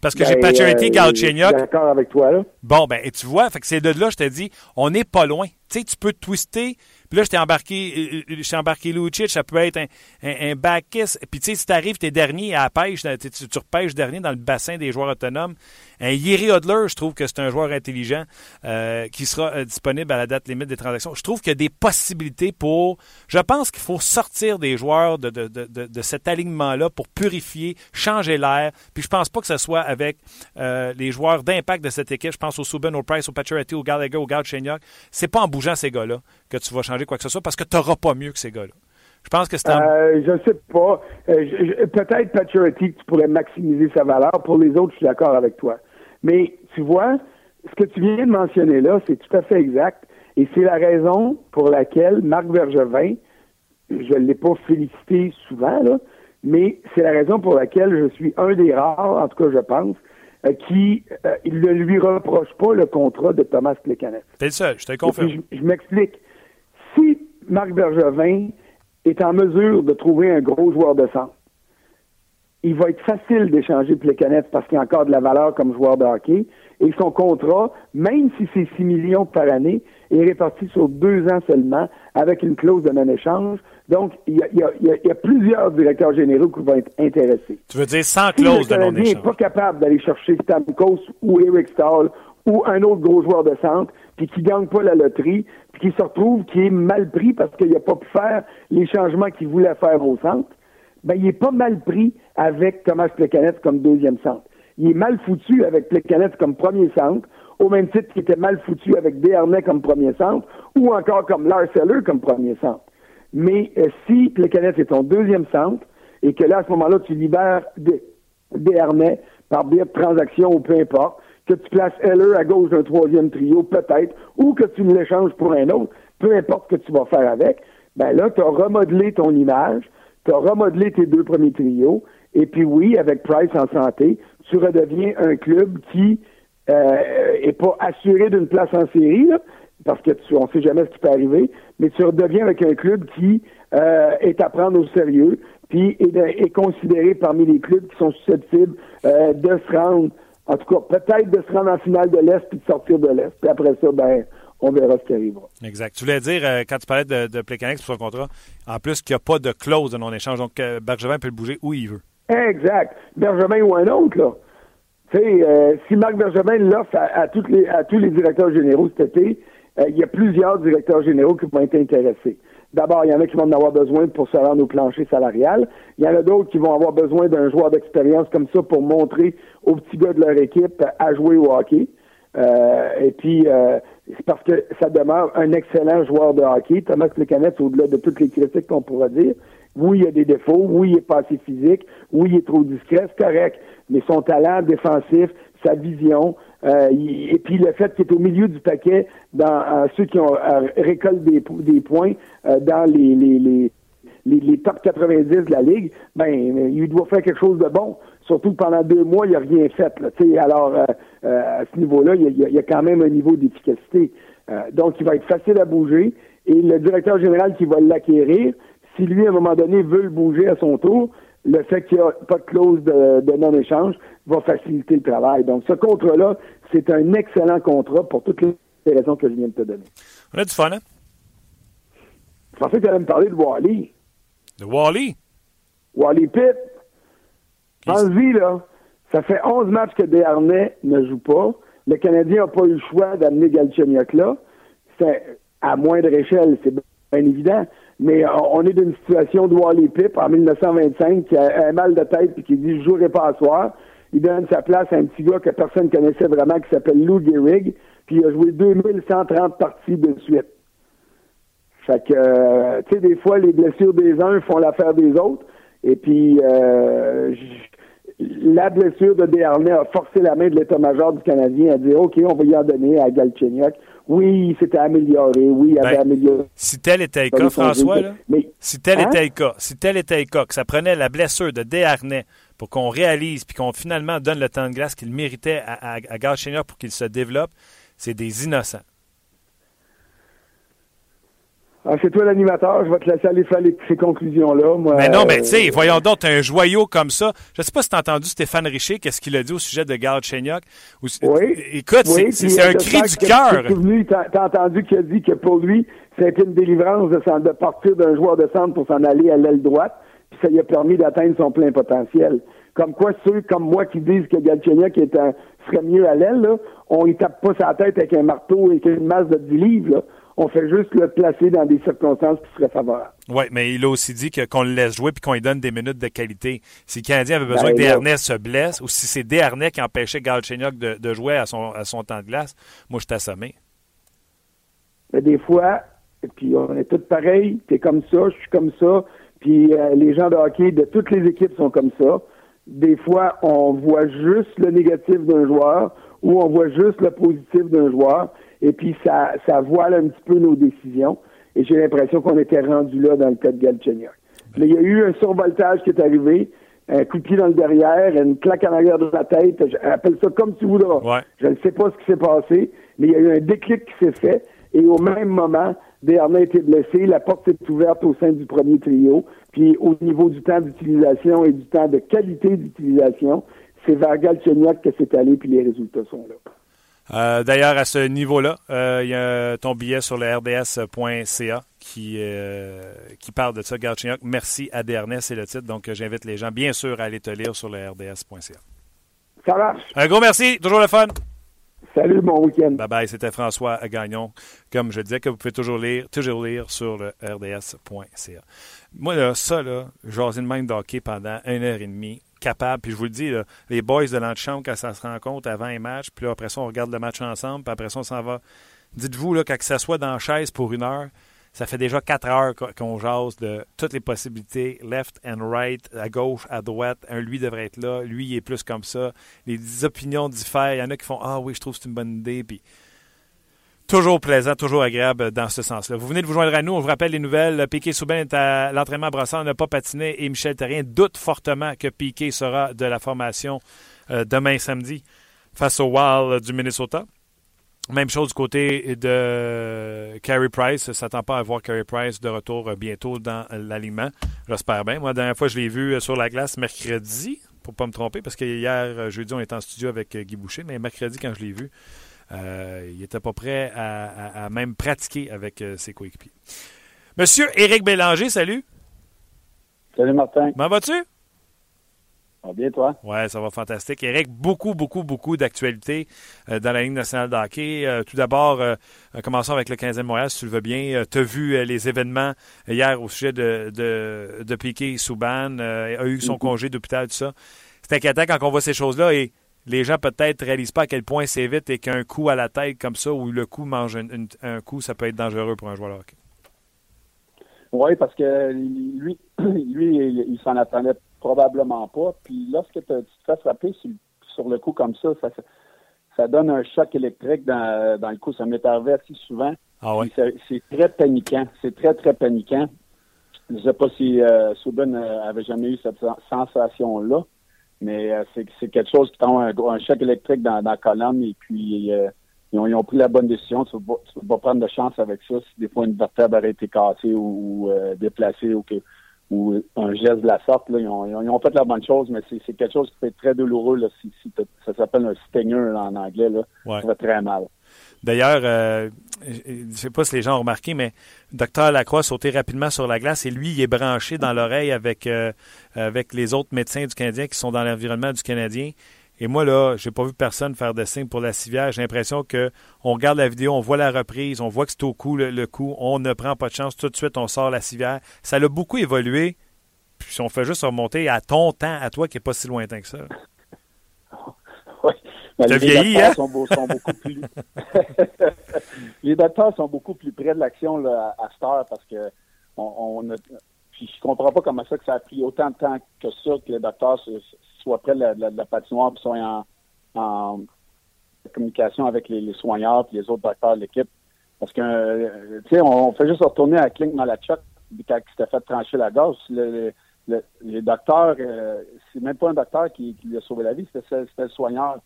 Parce que j'ai ben, Paturity, euh, Galchenyuk. d'accord avec toi, là. Bon, ben, et tu vois, fait que c'est de là, je te dis, on n'est pas loin. Tu sais, tu peux twister puis là, je t'ai embarqué, euh, euh, je embarqué Lucic, ça peut être un, un, back kiss. Puis tu sais, si t'arrives, t'es dernier à la pêche, tu, tu, repêches dernier dans le bassin des joueurs autonomes. Un Yeri Hodler, je trouve que c'est un joueur intelligent euh, qui sera disponible à la date limite des transactions. Je trouve qu'il y a des possibilités pour... Je pense qu'il faut sortir des joueurs de, de, de, de cet alignement-là pour purifier, changer l'air. Puis je pense pas que ce soit avec les joueurs d'impact de cette équipe. Je pense au Subban, au Price, au Pacioretty, au Gallagher, au Galchenyuk. C'est pas en bougeant ces gars-là que tu vas changer quoi que ce soit parce que tu n'auras pas mieux que ces gars-là. Je pense que c'est un... Euh, je sais pas. Euh, peut-être Paturity, tu pourrais maximiser sa valeur. Pour les autres, je suis d'accord avec toi. Mais tu vois, ce que tu viens de mentionner là, c'est tout à fait exact. Et c'est la raison pour laquelle Marc Bergevin, je ne l'ai pas félicité souvent, là, mais c'est la raison pour laquelle je suis un des rares, en tout cas je pense, euh, qui euh, il ne lui reproche pas le contrat de Thomas Plekanec. C'est le seul, je te confirme. je m'explique si Marc Bergevin est en mesure de trouver un gros joueur de centre, il va être facile d'échanger Plekanec parce qu'il a encore de la valeur comme joueur de hockey. Et son contrat, même si c'est 6 millions par année, est réparti sur deux ans seulement avec une clause de non-échange. Donc, il y, a, plusieurs directeurs généraux qui vont être intéressés. Tu veux dire sans clause de non-échange? Si n'est pas capable d'aller chercher Stamkos ou Eric Stahl ou un autre gros joueur de centre, puis qui gagne pas la loterie, puis qui se retrouve, qui est mal pris parce qu'il n'a pas pu faire les changements qu'il voulait faire au centre, ben il est pas mal pris avec Thomas Plekanec comme deuxième centre. Il est mal foutu avec Plekanec comme premier centre, au même titre qu'il était mal foutu avec Desharnais comme premier centre, ou encore comme Lars Eller comme premier centre. Mais euh, si Plekanec est ton deuxième centre, et que là, à ce moment-là, tu libères Desharnais par biais de transaction ou peu importe, que tu places Heller à gauche d'un troisième trio, peut-être, ou que tu l'échanges pour un autre, peu importe ce que tu vas faire avec, ben là, tu as remodelé ton image, tu as remodelé tes deux premiers trios, et puis oui, avec Price en santé, tu redeviens un club qui n'est pas assuré d'une place en série, parce que tu, on sait jamais ce qui peut arriver, mais tu redeviens avec un club qui est à prendre au sérieux, puis est, considéré parmi les clubs qui sont susceptibles de se rendre, en tout cas peut-être de se rendre en finale de l'Est puis de sortir de l'Est. Puis après ça, ben on verra ce qui arrivera. Exact. Tu voulais dire, quand tu parlais de, de pour son contrat, en plus qu'il n'y a pas de clause de non-échange, donc Bergevin peut le bouger où il veut. Exact. Bergevin ou un autre, là. Tu sais, euh, si Marc Bergevin l'offre à, toutes les, à tous les directeurs généraux cet été, euh, il y a plusieurs directeurs généraux qui vont être intéressés. D'abord, il y en a qui vont en avoir besoin pour se rendre au plancher salarial. Il y en a d'autres qui vont avoir besoin d'un joueur d'expérience comme ça pour montrer aux petits gars de leur équipe à jouer au hockey. Euh, et puis, c'est parce que ça demeure un excellent joueur de hockey. Thomas Plekanec, au-delà de toutes les critiques qu'on pourra dire, oui, il y a des défauts. Oui, il est pas assez physique. Oui, il est trop discret. C'est correct. Mais son talent défensif, sa vision, euh, et puis le fait qu'il est au milieu du paquet dans ceux qui ont euh, récoltent des, des points euh, dans les, les, les, les, top 90 de la ligue, ben il doit faire quelque chose de bon. Surtout que pendant deux mois, il n'a rien fait. Là, alors, à ce niveau-là, il y, a, il y, a, quand même un niveau d'efficacité. donc, il va être facile à bouger. Et le directeur général qui va l'acquérir, si lui, à un moment donné, veut le bouger à son tour, le fait qu'il n'y a pas de clause de, non-échange va faciliter le travail. Donc, ce contrat-là, c'est un excellent contrat pour toutes les raisons que je viens de te donner. On a du fun, hein? Je pensais que tu allais me parler de Wally. De Wally? Wally Pitt. Pense-y, là. Ça fait 11 matchs que Desharnais ne joue pas. Le Canadien n'a pas eu le choix d'amener Galchenyuk là. À moindre échelle, c'est bien évident. Mais on est d'une situation de Wally Pip en 1925 qui a un mal de tête et qui dit je jouerai pas à soir. Il donne sa place à un petit gars que personne connaissait vraiment qui s'appelle Lou Gehrig, puis il a joué 2130 parties de suite. Fait que, euh, tu sais, des fois, les blessures des uns font l'affaire des autres. Et puis, euh, la blessure de Desharnais a forcé la main de l'état-major du Canadien à dire OK, on va y en donner à Galchenyuk oui, il s'était amélioré, oui, il avait ben, amélioré. Si tel était le cas, François, là, si tel hein? était le cas, si tel était le cas, que ça prenait la blessure de Desharnais pour qu'on réalise puis qu'on finalement donne le temps de glace qu'il méritait à, à, à pour qu'il se développe, c'est des innocents. Ah, c'est toi l'animateur, je vais te laisser aller faire ces conclusions-là. mais non, mais tu sais, euh, voyons donc, un joyau comme ça. Je ne sais pas si tu as entendu Stéphane Richer, qu'est-ce qu'il a dit au sujet de Garde Chenyok. Oui. Écoute, c'est un cri du cœur. Tu as, entendu qu'il a dit que pour lui, c'était une délivrance de, de partir d'un joueur de centre pour s'en aller à l'aile droite, puis ça lui a permis d'atteindre son plein potentiel. Comme quoi, ceux comme moi qui disent que Galchenyuk est un, serait mieux à l'aile, on ne tape pas sa tête avec un marteau et une masse de 10 livres. Là on fait juste le placer dans des circonstances qui seraient favorables. Oui, mais il a aussi dit qu'on le laisse jouer puis qu'on lui donne des minutes de qualité. Si le Canadien avait besoin ben, que Desharnais se blesse ou si c'est Desharnais qui empêchait Galchenyuk de, de jouer à son, à son temps de glace, moi, je suis assommé. Mais des fois, puis on est tous pareils, t'es comme ça, je suis comme ça, puis euh, les gens de hockey de toutes les équipes sont comme ça. Des fois, on voit juste le négatif d'un joueur ou on voit juste le positif d'un joueur et puis ça, ça voile un petit peu nos décisions. Et j'ai l'impression qu'on était rendu là dans le cas de Galchenyuk. Mais il y a eu un survoltage qui est arrivé, un coup de pied dans le derrière, une claque en arrière de la tête, appelle ça comme tu voudras. Je ne sais pas ce qui s'est passé, mais il y a eu un déclic qui s'est fait, et au même moment, Desharnais a été blessé, la porte s'est ouverte au sein du premier trio, puis au niveau du temps d'utilisation et du temps de qualité d'utilisation, c'est vers Galchenyuk que c'est allé, puis les résultats sont là. Euh, d'ailleurs, à ce niveau-là, euh, il y a ton billet sur le rds.ca qui, euh, qui parle de ça, Galchenyuk. Merci à Dernest, c'est le titre. Donc, j'invite les gens, bien sûr, à aller te lire sur le rds.ca. Ça marche. Un gros merci. Toujours le fun. Salut, bon week-end. Bye bye, c'était François Gagnon. Comme je disais, que vous pouvez toujours lire, toujours lire sur le rds.ca. Moi, là, ça, là, une main d'hockey pendant une heure et demie, capable. Puis je vous le dis, les boys de l'antichambre, quand ça se rencontre avant un match, puis après ça, on regarde le match ensemble, puis après ça, on s'en va. Dites-vous, là, quand ça soit dans la chaise pour une heure, ça fait déjà quatre heures qu'on jase de toutes les possibilités, left and right, à gauche, à droite. Un, lui devrait être là, lui, il est plus comme ça. Les opinions diffèrent. Il y en a qui font Ah oui, je trouve que c'est une bonne idée. Puis toujours plaisant, toujours agréable dans ce sens-là. Vous venez de vous joindre à nous. On vous rappelle les nouvelles. Piquet Soubin est à l'entraînement à Brassard, n'a pas patiné et Michel Terrien doute fortement que Piquet sera de la formation euh, demain samedi. face au Wild du Minnesota. Même chose du côté de Carey Price. ne s'attend pas à voir Carey Price de retour bientôt dans l'alignement. J'espère bien. Moi, la dernière fois, je l'ai vu sur la glace mercredi, pour pas me tromper, parce que hier, jeudi, on était en studio avec Guy Boucher, mais mercredi, quand je l'ai vu, il n'était pas prêt à, même pratiquer avec ses coéquipiers. Monsieur Éric Bélanger, salut. Salut Martin. Comment vas-tu? va bien, toi? Oui, ça va fantastique. Éric, beaucoup, beaucoup, beaucoup d'actualités euh, dans la Ligue nationale de hockey. Euh, tout d'abord, euh, commençons avec le 15e Montréal, si tu le veux bien. tu as vu les événements hier au sujet de, de, de Piquet Souban, a eu son mm-hmm. congé d'hôpital, tout ça. C'est inquiétant quand on voit ces choses-là et les gens peut-être ne réalisent pas à quel point c'est vite et qu'un coup à la tête comme ça, ou le coup mange un coup, ça peut être dangereux pour un joueur de hockey. Oui, parce que lui, lui, il, s'en attendait probablement pas. Puis lorsque tu te fais frapper sur, le coup comme ça, ça, ça donne un choc électrique dans, dans le coup. Ça m'est arrivé assez souvent. Ah oui. C'est très paniquant. C'est très, très paniquant. Je ne sais pas si euh, euh, avait jamais eu cette sensation-là, mais euh, c'est quelque chose qui tombe un, choc électrique dans, dans la colonne et puis euh, ils ont, pris la bonne décision. Tu ne vas, pas prendre de chance avec ça si des fois une vertèbre aurait été cassée ou, euh, déplacée ou, que, ou un geste de la sorte. Là, ils, ont, fait la bonne chose, mais c'est quelque chose qui peut être très douloureux. Là, si, ça s'appelle un stinger en anglais. Là, Ça va très mal. D'ailleurs, euh, je ne sais pas si les gens ont remarqué, mais Dr Lacroix sautait rapidement sur la glace et lui, il est branché dans l'oreille avec, euh, avec les autres médecins du Canadien qui sont dans l'environnement du Canadien. Et moi, là, j'ai pas vu personne faire de signe pour la civière. J'ai l'impression que on regarde la vidéo, on voit la reprise, on voit que c'est au coup le, coup, on ne prend pas de chance, tout de suite on sort la civière. Ça a beaucoup évolué. Puis on fait juste remonter à ton temps, à toi qui n'est pas si lointain que ça. Oui. les vieilli, hein? Sont, beaucoup plus... les docteurs sont beaucoup plus près de l'action à, à cette heure parce que on, on a... Puis je comprends pas comment ça que ça a pris autant de temps que ça que les docteurs soit près de la, patinoire, puis soit en, communication avec les, soigneurs et les autres docteurs de l'équipe. Parce que, euh, tu sais, on, fait juste retourner à Klink Malachuk quand il s'était fait trancher la gorge. Le, les docteurs, euh, c'est même pas un docteur qui, lui a sauvé la vie, c'était le soigneur.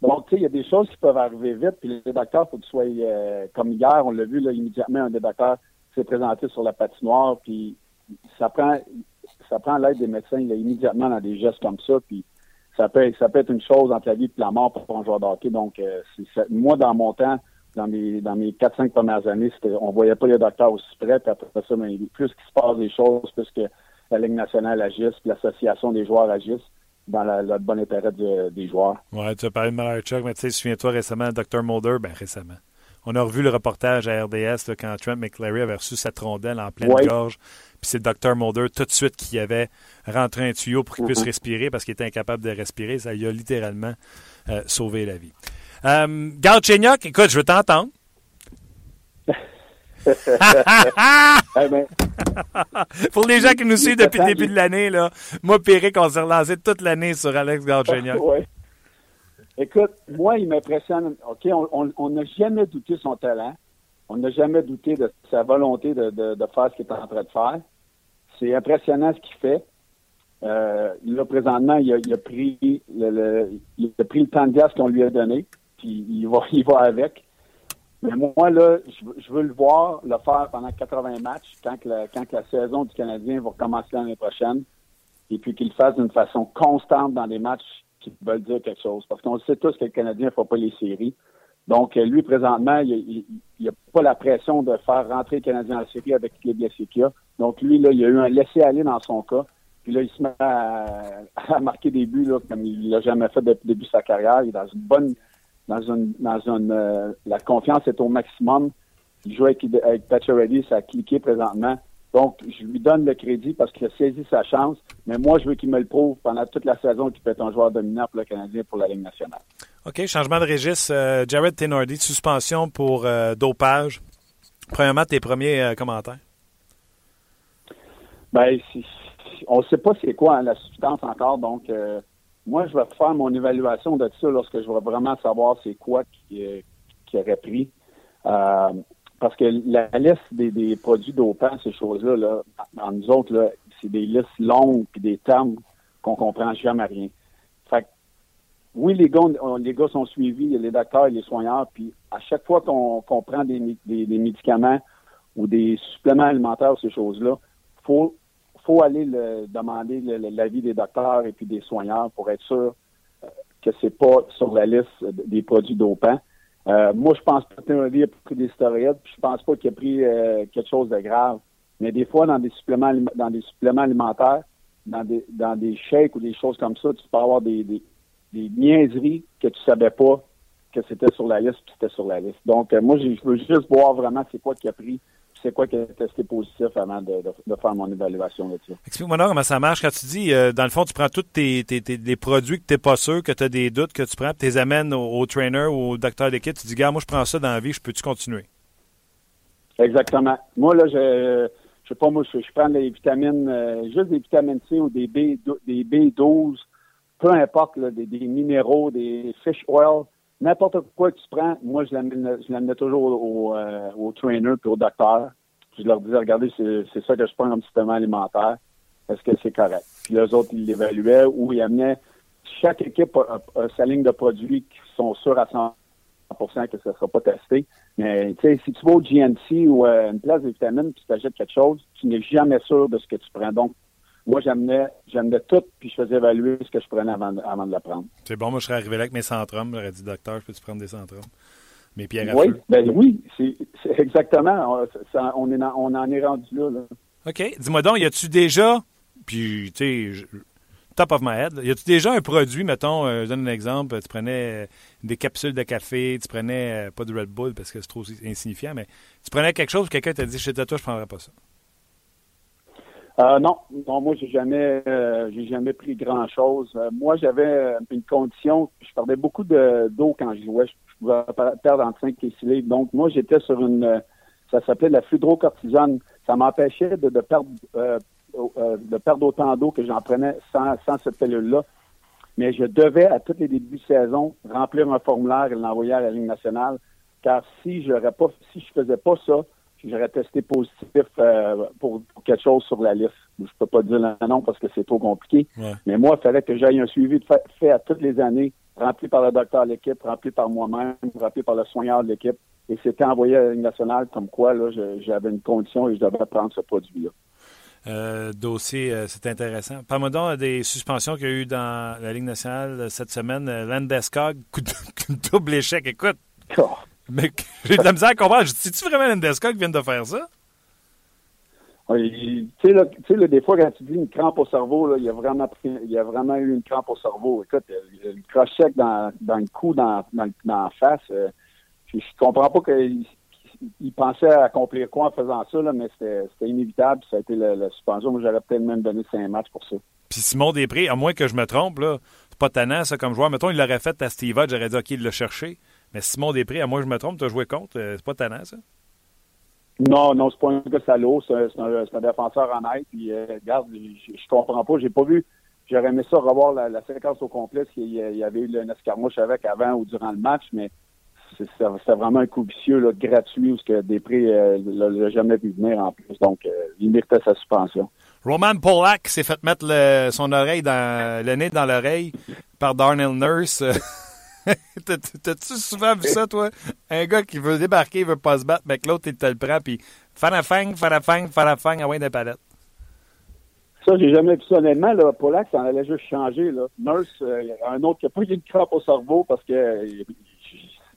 Donc, tu sais, il y a des choses qui peuvent arriver vite, puis les docteurs, faut qu'ils soient euh, comme hier, on l'a vu, là, immédiatement, un des docteurs s'est présenté sur la patinoire, puis ça prend ça prend l'aide des médecins immédiatement dans des gestes comme ça, puis ça peut, ça peut être une chose entre la vie et la mort pour un joueur de hockey. Donc, euh, moi, dans mon temps, dans mes, dans mes 4-5 premières années, on voyait pas les docteurs aussi près, puis après ça, mais plus qu'il se passe des choses, plus que la Ligue nationale agisse, l'association des joueurs agisse dans le bon intérêt des joueurs. Oui, tu as parlé de Malarchuk, mais tu sais, souviens-toi récemment, Dr. Mulder, ben récemment. On a revu le reportage à RDS quand Trent McClary avait reçu cette rondelle en pleine gorge. Puis c'est le Dr. Mulder tout de suite qui avait rentré un tuyau pour qu'il puisse mm-hmm. respirer parce qu'il était incapable de respirer. Ça lui a littéralement euh, sauvé la vie. Euh, Galchenyuk, écoute, je veux t'entendre. Eh ben. Pour les gens qui nous suivent depuis le début de l'année, là, moi Péric, on s'est relancé toute l'année sur Alex Galchenyuk. Écoute, moi, il m'impressionne. OK, on n'a jamais douté son talent. On n'a jamais douté de sa volonté de, faire ce qu'il est en train de faire. C'est impressionnant ce qu'il fait. Euh, là, présentement, il a, pris le, il a pris le temps de gaz qu'on lui a donné, puis il va, il va avec. Mais moi, là, je, veux le voir le faire pendant 80 matchs quand, la, quand la saison du Canadien va recommencer l'année prochaine, et puis qu'il le fasse d'une façon constante dans des matchs qui veulent dire quelque chose. Parce qu'on sait tous que le Canadien ne fera pas les séries. Donc, lui, présentement, il n'a pas la pression de faire rentrer le Canadien en série avec les blessés qu'il a. Donc, lui, là, il a eu un laisser-aller dans son cas. Puis là, il se met à, marquer des buts là, comme il l'a jamais fait depuis le début de sa carrière. Il est dans une bonne... Dans une, dans une, euh, la confiance est au maximum. Il joue avec, avec Reddy, ça a cliqué présentement. Donc, je lui donne le crédit parce qu'il a saisi sa chance, mais moi, je veux qu'il me le prouve pendant toute la saison qu'il peut être un joueur dominant pour le Canadien pour la Ligue nationale. OK, changement de registre. Euh, Jared Tenordi, suspension pour euh, dopage. Premièrement, tes premiers euh, commentaires? Ben, on ne sait pas c'est quoi hein, la substance encore, donc moi, je vais faire mon évaluation de ça lorsque je vais vraiment savoir c'est quoi qui, qui aurait pris parce que la liste des, produits dopants, ces choses-là, là, nous autres, c'est des listes longues et des termes qu'on comprend jamais rien. Fait oui, les gars, les gars sont suivis, les docteurs et les soigneurs, puis à chaque fois qu'on prend des, médicaments ou des suppléments alimentaires, ces choses-là, faut faut aller le, demander l'avis des docteurs et puis des soigneurs pour être sûr euh, que c'est pas sur la liste des produits dopants. Euh, moi, je pense pas que a pris des stéroïdes, puis je pense pas qu'il a pris euh, quelque chose de grave. Mais des fois, dans des suppléments dans des suppléments alimentaires, dans des dans des shakes ou des choses comme ça, tu peux avoir des, des, que tu savais pas que c'était sur la liste, puis c'était sur la liste. Donc, moi, je veux juste voir vraiment c'est quoi qu'il a pris c'est quoi qui a testé positif avant de, faire mon évaluation là-dessus. Explique-moi comment ça marche. Quand tu dis, euh, dans le fond, tu prends tous tes, produits que tu n'es pas sûr, que tu as des doutes, que tu prends, tu les amènes au, trainer ou au docteur d'équipe, tu dis, gars, moi, je prends ça dans la vie, je peux-tu continuer? Exactement. Moi, là, je, je sais pas, moi, je, prends des vitamines, euh, juste des vitamines C ou des, B, des B12, peu importe, des, minéraux, des fish oil n'importe quoi que tu prends, moi, je l'amenais toujours au, euh, au, trainer puis au docteur. je leur disais, regardez, c'est ça que je prends comme système alimentaire. Est-ce que c'est correct? Puis les autres, ils l'évaluaient ou ils amenaient. Chaque équipe a, sa ligne de produits qui sont sûrs à 100% que ça ne sera pas testé. Mais tu sais, si tu vas au GNC ou à euh, une place de vitamines puis tu achètes quelque chose, tu n'es jamais sûr de ce que tu prends. Donc, moi, j'amenais, j'amenais tout, puis je faisais évaluer ce que je prenais avant, avant de la prendre. C'est bon, moi, je serais arrivé là avec mes centrums. J'aurais dit, docteur, peux-tu prendre des centrums? Mes pierres à oui, Ben oui, c'est, exactement. on, est on en est rendu là. OK. Dis-moi donc, y a-tu déjà, puis, tu sais, top of my head, y a-tu déjà un produit, mettons, euh, je donne un exemple, tu prenais euh, des capsules de café, tu prenais, euh, pas de Red Bull parce que c'est trop insignifiant, mais tu prenais quelque chose, quelqu'un t'a dit, chez toi, je prendrais pas ça. Euh, non, non, moi j'ai jamais, euh, j'ai jamais pris grand chose. Euh, moi j'avais une condition, je perdais beaucoup d'eau quand je jouais. Je, pouvais perdre entre 5 et 6 livres. Donc moi j'étais sur une, ça s'appelait la fludrocortisone. Ça m'empêchait de, perdre, de perdre autant d'eau que j'en prenais sans, cette pilule-là. Mais je devais à tous les débuts de saison remplir un formulaire et l'envoyer à la Ligue nationale. Car si je pas, si je faisais pas ça, j'aurais testé positif euh, pour, quelque chose sur la liste. Je peux pas dire le nom parce que c'est trop compliqué. Mais moi, il fallait que j'aille un suivi fait, à toutes les années, rempli par le docteur de l'équipe, rempli par moi-même, rempli par le soigneur de l'équipe. Et c'était envoyé à la Ligue nationale comme quoi là, j'avais une condition et je devais prendre ce produit-là. Euh, dossier, euh, c'est intéressant. Parle-moi donc des suspensions qu'il y a eu dans la Ligue nationale cette semaine. Landeskog, double échec. Écoute, oh. Mais j'ai de la misère à comprendre. C'est-tu vraiment Landesca qui vient de faire ça? Tu sais, là, là, des fois, quand tu dis une crampe au cerveau, là, il, y a vraiment, il a vraiment eu une crampe au cerveau. Écoute, il y a une croche sec dans, dans le cou, dans, dans, dans la face. Euh, je, je comprends pas qu'il il pensait accomplir quoi en faisant ça, là, mais c'était inévitable. Ça a été la, suspension. Moi, j'aurais peut-être même donné cinq matchs pour ça. Puis Simon Després, à moins que je me trompe, là, c'est pas tannant, ça, comme joueur. Mettons, il l'aurait fait à Steve j'aurais dit, OK, il l'a cherché. Mais Simon Després, à moi je me trompe, tu as joué contre. Euh, c'est pas tannant, ça? Non, non, c'est pas un gars salaud. C'est un, défenseur honnête. Puis, euh, regarde, je, je comprends pas. J'ai pas vu. J'aurais aimé ça revoir la, séquence au complet, qu'il y avait eu le escarmouche avec avant ou durant le match, mais c'est vraiment un coup vicieux, là, gratuit, où ce que Després euh, l'a jamais vu venir en plus. Donc, euh, il méritait sa suspension. Roman Polak s'est fait mettre son oreille dans le nez dans l'oreille par Darnell Nurse. T'as-tu souvent vu ça, toi? Un gars qui veut débarquer, il veut pas se battre, mais que l'autre, il te le prend, puis farafang, farafang, farafang, à moins des palettes. Ça, j'ai jamais vu ça. Honnêtement, là, Polak, ça en allait juste changer. Nurse, euh, un autre qui n'a pas eu une crampe au cerveau parce que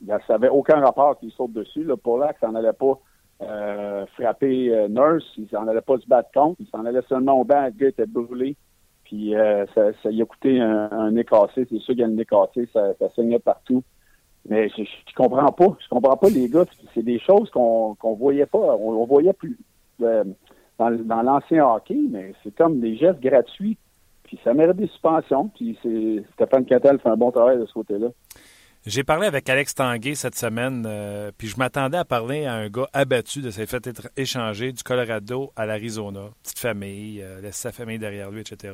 ça n'avait aucun rapport qu'il saute dessus. Là. Polak, ça n'en allait pas euh, frapper euh, Nurse, il s'en allait pas se battre contre, il s'en allait seulement au banc, le gars était brûlé. Puis euh, ça, y a coûté un, un nez cassé. C'est sûr qu'il y a un nez cassé, ça, saignait partout. Mais je, je, comprends pas. Je comprends pas les gars. C'est des choses qu'on qu'on voyait pas. On, voyait plus euh, dans, l'ancien hockey, mais c'est comme des gestes gratuits. Puis ça mérite des suspensions. Puis Stéphane Cattel fait un bon travail de ce côté-là. J'ai parlé avec Alex Tanguay cette semaine, euh, puis je m'attendais à parler à un gars abattu de s'être fait échangé du Colorado à l'Arizona. Petite famille, laisse sa famille derrière lui, etc.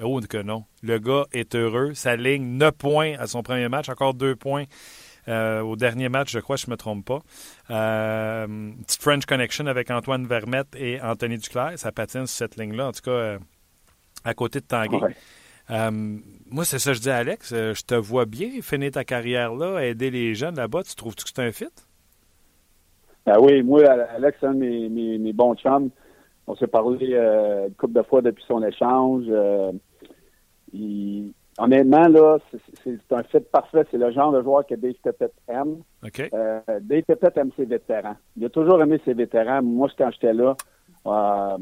Oh que non. Le gars est heureux. Sa ligne, 9 points à son premier match, encore 2 points euh, au dernier match, je crois, je ne me trompe pas. petite French Connection avec Antoine Vermette et Anthony Duclair. Ça patine sur cette ligne-là, en tout cas, à côté de Tanguay. moi, c'est ça que je dis à Alex. Je te vois bien finir ta carrière là, aider les jeunes là-bas. Tu trouves-tu que c'est un fit? Ben oui, moi, Alex, un de mes, mes, bons chums. On s'est parlé une couple de fois depuis son échange. il, Honnêtement, là, c'est un fait parfait. C'est le genre de joueur que Dave Tepet aime. Euh, Dave Tepet aime ses vétérans. Il a toujours aimé ses vétérans. Moi, quand j'étais là, euh,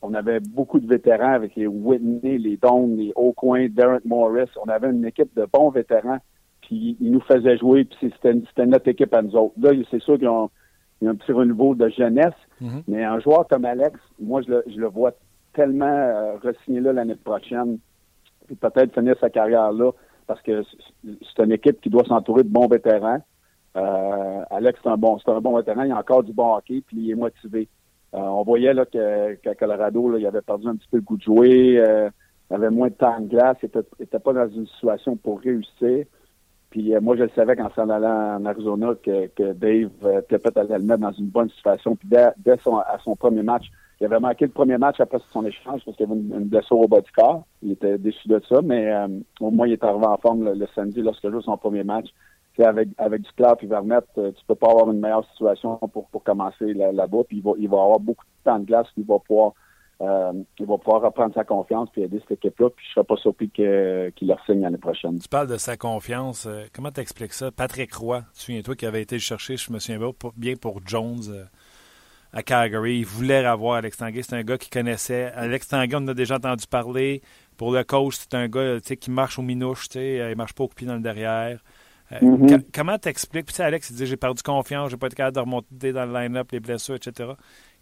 on avait beaucoup de vétérans avec les Whitney, les Dons, les Aucoin, Derek Morris. On avait une équipe de bons vétérans. Puis ils nous faisaient jouer. Puis c'était notre équipe à nous autres. Là, c'est sûr qu'ils ont, un petit renouveau de jeunesse. Mm-hmm. Mais un joueur comme Alex, moi, je le, je le vois tellement euh, re-signer là l'année prochaine puis peut-être finir sa carrière là, parce que c'est une équipe qui doit s'entourer de bons vétérans. Euh, Alex, c'est un bon, un bon vétéran, il a encore du bon hockey, puis il est motivé. Euh, on voyait là qu'à Colorado, là, il avait perdu un petit peu le goût de jouer, euh, il avait moins de temps de glace, il était, pas dans une situation pour réussir. Puis moi, je le savais qu'en s'en allant en Arizona que, que Dave était peut-être allé le mettre dans une bonne situation. Puis dès, son, à son premier match, il avait manqué le premier match après son échange parce qu'il avait une, blessure au bas du corps. Il était déçu de ça, mais euh, au moins il est arrivé en forme le, samedi lorsqu'il joue son premier match. avec, avec du clair et Vermette, euh, tu peux pas avoir une meilleure situation pour, pour commencer là-bas. puis il va, il va avoir beaucoup de temps de glace, puis il va pouvoir euh, il va pouvoir reprendre sa confiance puis aider cette équipe-là. Puis je serais pas surpris qu'il leur signe l'année prochaine. Tu parles de sa confiance. comment tu expliques ça? Patrick Roy, tu souviens-toi qui avait été chercher, je me souviens bien, pour Jones à Calgary. Il voulait avoir Alex Tanguay. C'est un gars qui connaissait. Alex Tanguay, on en a déjà entendu parler. Pour le coach, c'est un gars qui marche au minouche. Il ne marche pas au pied dans le derrière. Euh, mm-hmm. Comment t'expliques? Puis Alex, il dit j'ai perdu confiance, j'ai pas été capable de remonter dans le line-up, les blessures, etc.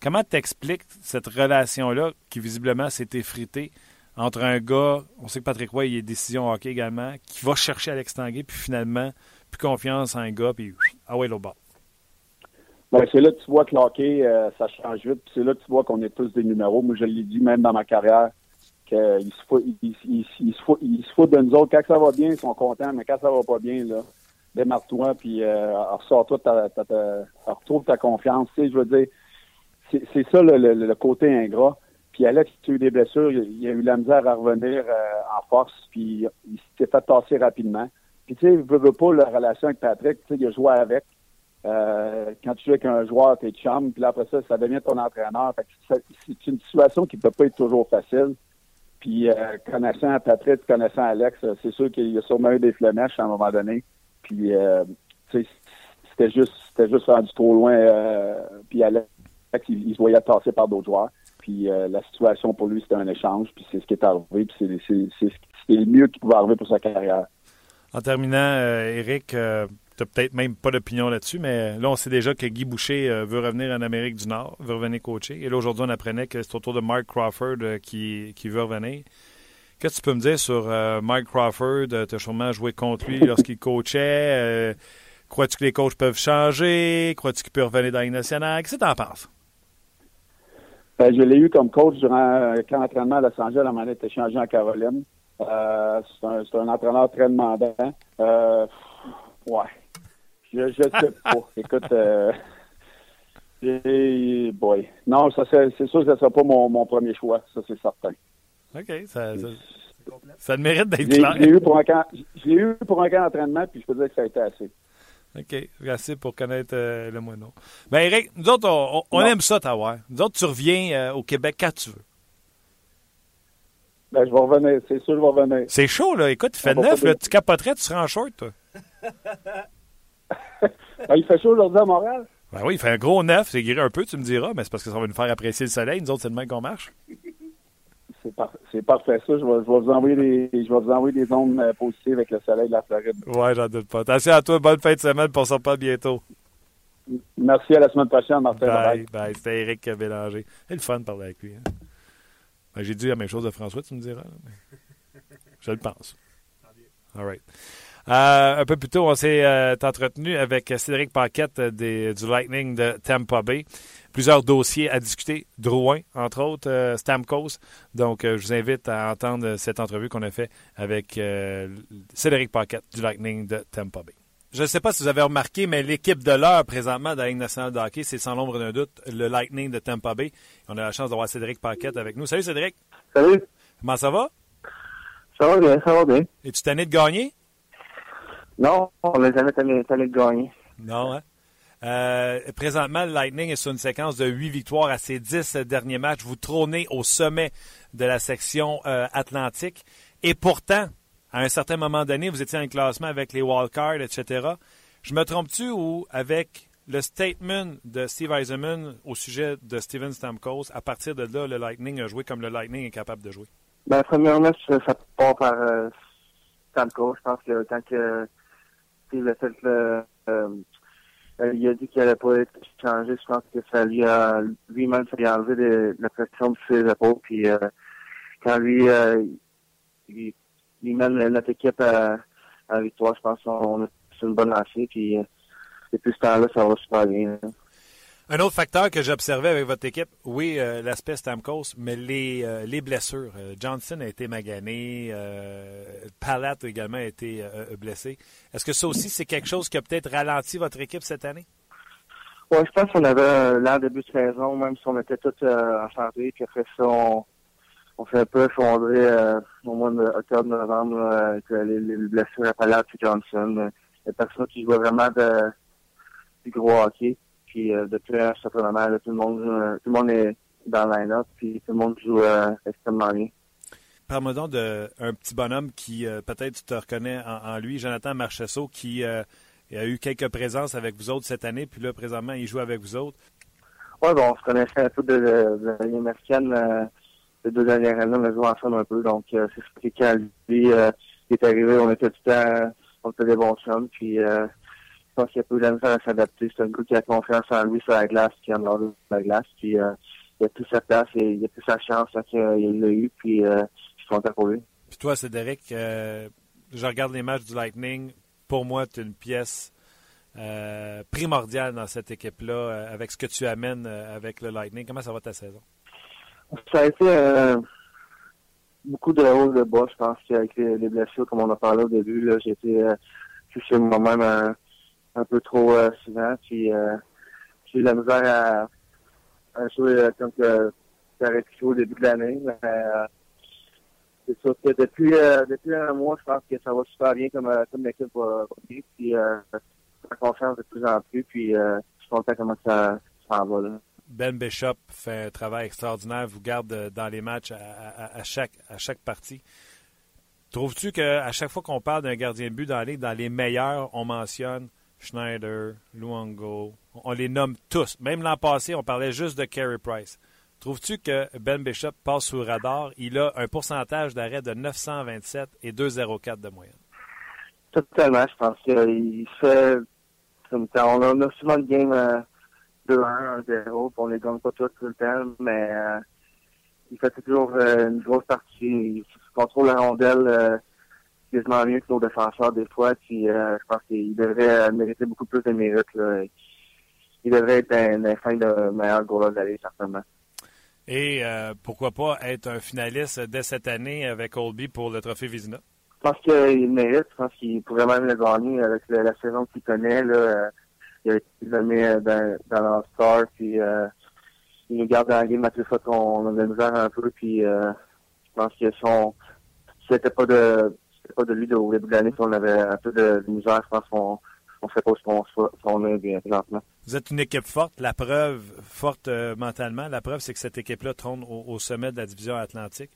Comment t'expliques cette relation-là qui visiblement s'est effritée entre un gars, on sait que Patrick Roy, il est décision hockey également, qui va chercher Alex Tanguay, puis finalement, plus confiance en un gars, puis ah ouais, l'autre bas. Ben, c'est là que tu vois que l'hockey, euh, ça change vite. c'est là que tu vois qu'on est tous des numéros. Moi, je l'ai dit même dans ma carrière, qu'ils se foutent, ils, se foutent, de nous autres. Quand ça va bien, ils sont contents, mais quand ça va pas bien, là, démarre-toi, puis euh, ressors-toi, ta, retrouve ta confiance. Tu sais, je veux dire, c'est ça le, côté ingrat. Puis Alex, tu as eu des blessures, il, a eu la misère à revenir euh, en force, puis il s'est fait passer rapidement. Puis tu sais, je veux pas la relation avec Patrick, tu sais, il a joué avec. Euh, quand tu joues avec un joueur, t'es chum, puis après ça, ça devient ton entraîneur. c'est une situation qui peut pas être toujours facile. Puis euh, connaissant Patrick, connaissant Alex, c'est sûr qu'il a sûrement eu des flemèches à un moment donné. Puis euh, c'était juste c'était juste rendu trop loin. Puis Alex, il, se voyait passer par d'autres joueurs. Puis la situation pour lui, c'était un échange. Puis c'est ce qui est arrivé. Puis c'est le mieux qui pouvait arriver pour sa carrière. En terminant, Eric, peut-être même pas d'opinion là-dessus, mais là, on sait déjà que Guy Boucher euh, veut revenir en Amérique du Nord, veut revenir coacher. Et là, aujourd'hui, on apprenait que c'est autour de Mark Crawford euh, qui, qui, veut revenir. Qu'est-ce que tu peux me dire sur euh, Mike Crawford? tu as sûrement joué contre lui lorsqu'il coachait. Crois-tu que les coachs peuvent changer? Crois-tu qu'il peut revenir dans les nationale? Qu'est-ce que tu en penses? Ben, je l'ai eu comme coach durant un camp d'entraînement à Los Angeles. Manière était changé en Caroline. c'est un, un, entraîneur très demandant. ouais. Je, je sais pas. Écoute, euh, boy. Non, ça c'est sûr que ce ne sera pas mon, mon, premier choix, ça c'est certain. OK, ça, ça, mérite d'être clair. Je l'ai eu pour un camp, eu pour un camp d'entraînement, puis je peux dire que ça a été assez. OK, assez pour connaître euh, le moineau. Ben Eric, nous autres, on, on aime ça t'avoir. Nous autres, tu reviens euh, au Québec quand tu veux. Ben, je vais revenir, c'est sûr, je vais revenir. C'est chaud, là. Écoute, tu fais neuf, là, tu capoterais, tu seras en short, toi. Ben, il fait chaud aujourd'hui à Montréal? Ben oui, il fait un gros neuf. C'est gris un peu, tu me diras, mais c'est parce que ça va nous faire apprécier le soleil. Nous autres, c'est même qu'on marche. C'est parfait, ça. Je vais, vous envoyer des, je vais vous envoyer des ondes euh, positives avec le soleil de la Floride. Ouais, j'en doute pas. Attention à toi. Bonne fin de semaine. Pour ça pas bientôt. Merci. À la semaine prochaine, Martin. Bye. Bye. C'était Eric Bélanger. C'est le fun de parler avec lui. Hein. Ben, J'ai dit la même chose de François, tu me diras. Je le pense. All right. Euh, un peu plus tôt, on s'est euh, entretenu avec Cédric Paquette des, du Lightning de Tampa Bay. Plusieurs dossiers à discuter, Drouin, entre autres, euh, Stamkos. Donc, je vous invite à entendre cette entrevue qu'on a fait avec Cédric Paquette du Lightning de Tampa Bay. Je ne sais pas si vous avez remarqué, mais l'équipe de l'heure présentement de la Ligue nationale de hockey, c'est sans l'ombre d'un doute le Lightning de Tampa Bay. On a la chance d'avoir Cédric Paquette avec nous. Salut Cédric. Salut. Comment ça va? Ça va bien, ça va bien. Es-tu tanné de gagner? Non, on n'a jamais tanné, tanné de gagner. Non, hein? Euh, présentement, le Lightning est sur une séquence de huit victoires à ses dix derniers matchs. Vous trônez au sommet de la section euh, atlantique. Et pourtant, à un certain moment donné, vous étiez en classement avec les wildcards, etc. Je me trompe-tu ou avec le statement de Steve Eisenman au sujet de Steven Stamkos, à partir de là, le Lightning a joué comme le Lightning est capable de jouer? Ben, premièrement, ça, part par euh, Stamkos. Je pense que quand que Steve a fait le... Euh, il a dit qu'il n'allait pas être changé. Je pense que ça lui a lui-même ça lui a de, la pression de ses épaules. Puis euh, quand lui euh, il, il, mène notre équipe à, à victoire, je pense qu'on a une bonne lancée. Puis euh, depuis ce temps-là, ça va super bien. Là. Un autre facteur que j'observais avec votre équipe, oui, euh, l'aspect Stamkos, mais les, euh, les blessures. Euh, Johnson a été magané, Palat également a été blessé. Est-ce que ça aussi, c'est quelque chose qui a peut-être ralenti votre équipe cette année? Oui, je pense qu'on avait là début de saison, même si on était tous en santé, puis après ça, on, on s'est un peu effondré au mois d'octobre-novembre avec les, les, blessures à Palat et Johnson. Les personnes qui jouaient vraiment de, du gros hockey. Puis euh, depuis un certain moment, là, tout le monde euh, tout le monde est dans le line-up, puis tout le monde joue euh, extrêmement bien. Parle-moi donc d'un petit bonhomme qui, peut-être tu te reconnais en, en lui, Jonathan Marchesso, qui a eu quelques présences avec vous autres cette année, puis là, présentement, il joue avec vous autres. Oui, bon, on se connaissait un peu de, de, de l'année américaine. les deux dernières années, on a joué ensemble un peu. Donc, c'est ce qui, quand lui est arrivé, on était tout le temps, on était des bons chums. Puis, pense qu'il a peu de à s'adapter. C'est un gars qui a confiance en lui sur la glace, qui en a de la glace. Puis euh, il a tout sa place et il a tout sa chance qu'il l'a eu. Puis euh, je suis content pour lui. Puis toi, Cédric, euh, je regarde les matchs du Lightning. Pour moi, tu es une pièce euh, primordiale dans cette équipe-là, euh, avec ce que tu amènes euh, avec le Lightning. Comment ça va ta saison? Ça a été beaucoup de haut de bas, je pense, avec les, les, blessures, comme on a parlé au début. J'ai été touché moi-même un peu trop euh, souvent. Puis euh, j'ai la misère à, à jouer euh, comme que j'aurais pu au début de l'année. Euh, c'est sûr que depuis depuis un mois, je pense que ça va super bien comme, comme l'équipe va bien. Puis j'ai confiance de plus en plus. Puis je suis content comment ça s'en va là. Ben Bishop fait un travail extraordinaire, vous garde dans les matchs à, à, chaque, à chaque partie. Trouves-tu qu'à chaque fois qu'on parle d'un gardien de but dans la dans les meilleurs, on mentionne Schneider, Luango, on les nomme tous. Même l'an passé, on parlait juste de Carey Price. Trouves-tu que Ben Bishop passe sous radar? Il a un pourcentage d'arrêt de 927 et 2,04 de moyenne. Totalement, je pense qu'il fait. On a souvent le game euh, 2-1, 1-0, puis on les gagne pas tous tout le temps, mais euh, il fait toujours euh, une grosse partie. Il contrôle la rondelle euh, quasiment mieux que nos défenseurs des fois. Puis euh, je pense qu'il devrait euh, mériter beaucoup plus de mérite. Là. Il devrait être un, un fin de meilleur goaler d'aller certainement. Et euh, pourquoi pas être un finaliste dès cette année avec Colby pour le trophée Vizina? Je pense qu'il mérite. Je pense qu'il pourrait même le gagner avec la, la saison qu'il connaît. Là. Il a été nommé dans, dans. Puis euh, il nous garde dans la game à chaque fois qu'on a de la misère un peu. Puis je pense que son si c'était pas de pas de lui de, au de l'année, si on avait un peu de, misère, je pense qu'on on pas ce qu'on bien présentement. Vous êtes une équipe forte, la preuve, forte euh, mentalement. La preuve, c'est que cette équipe-là trône au, sommet de la division atlantique.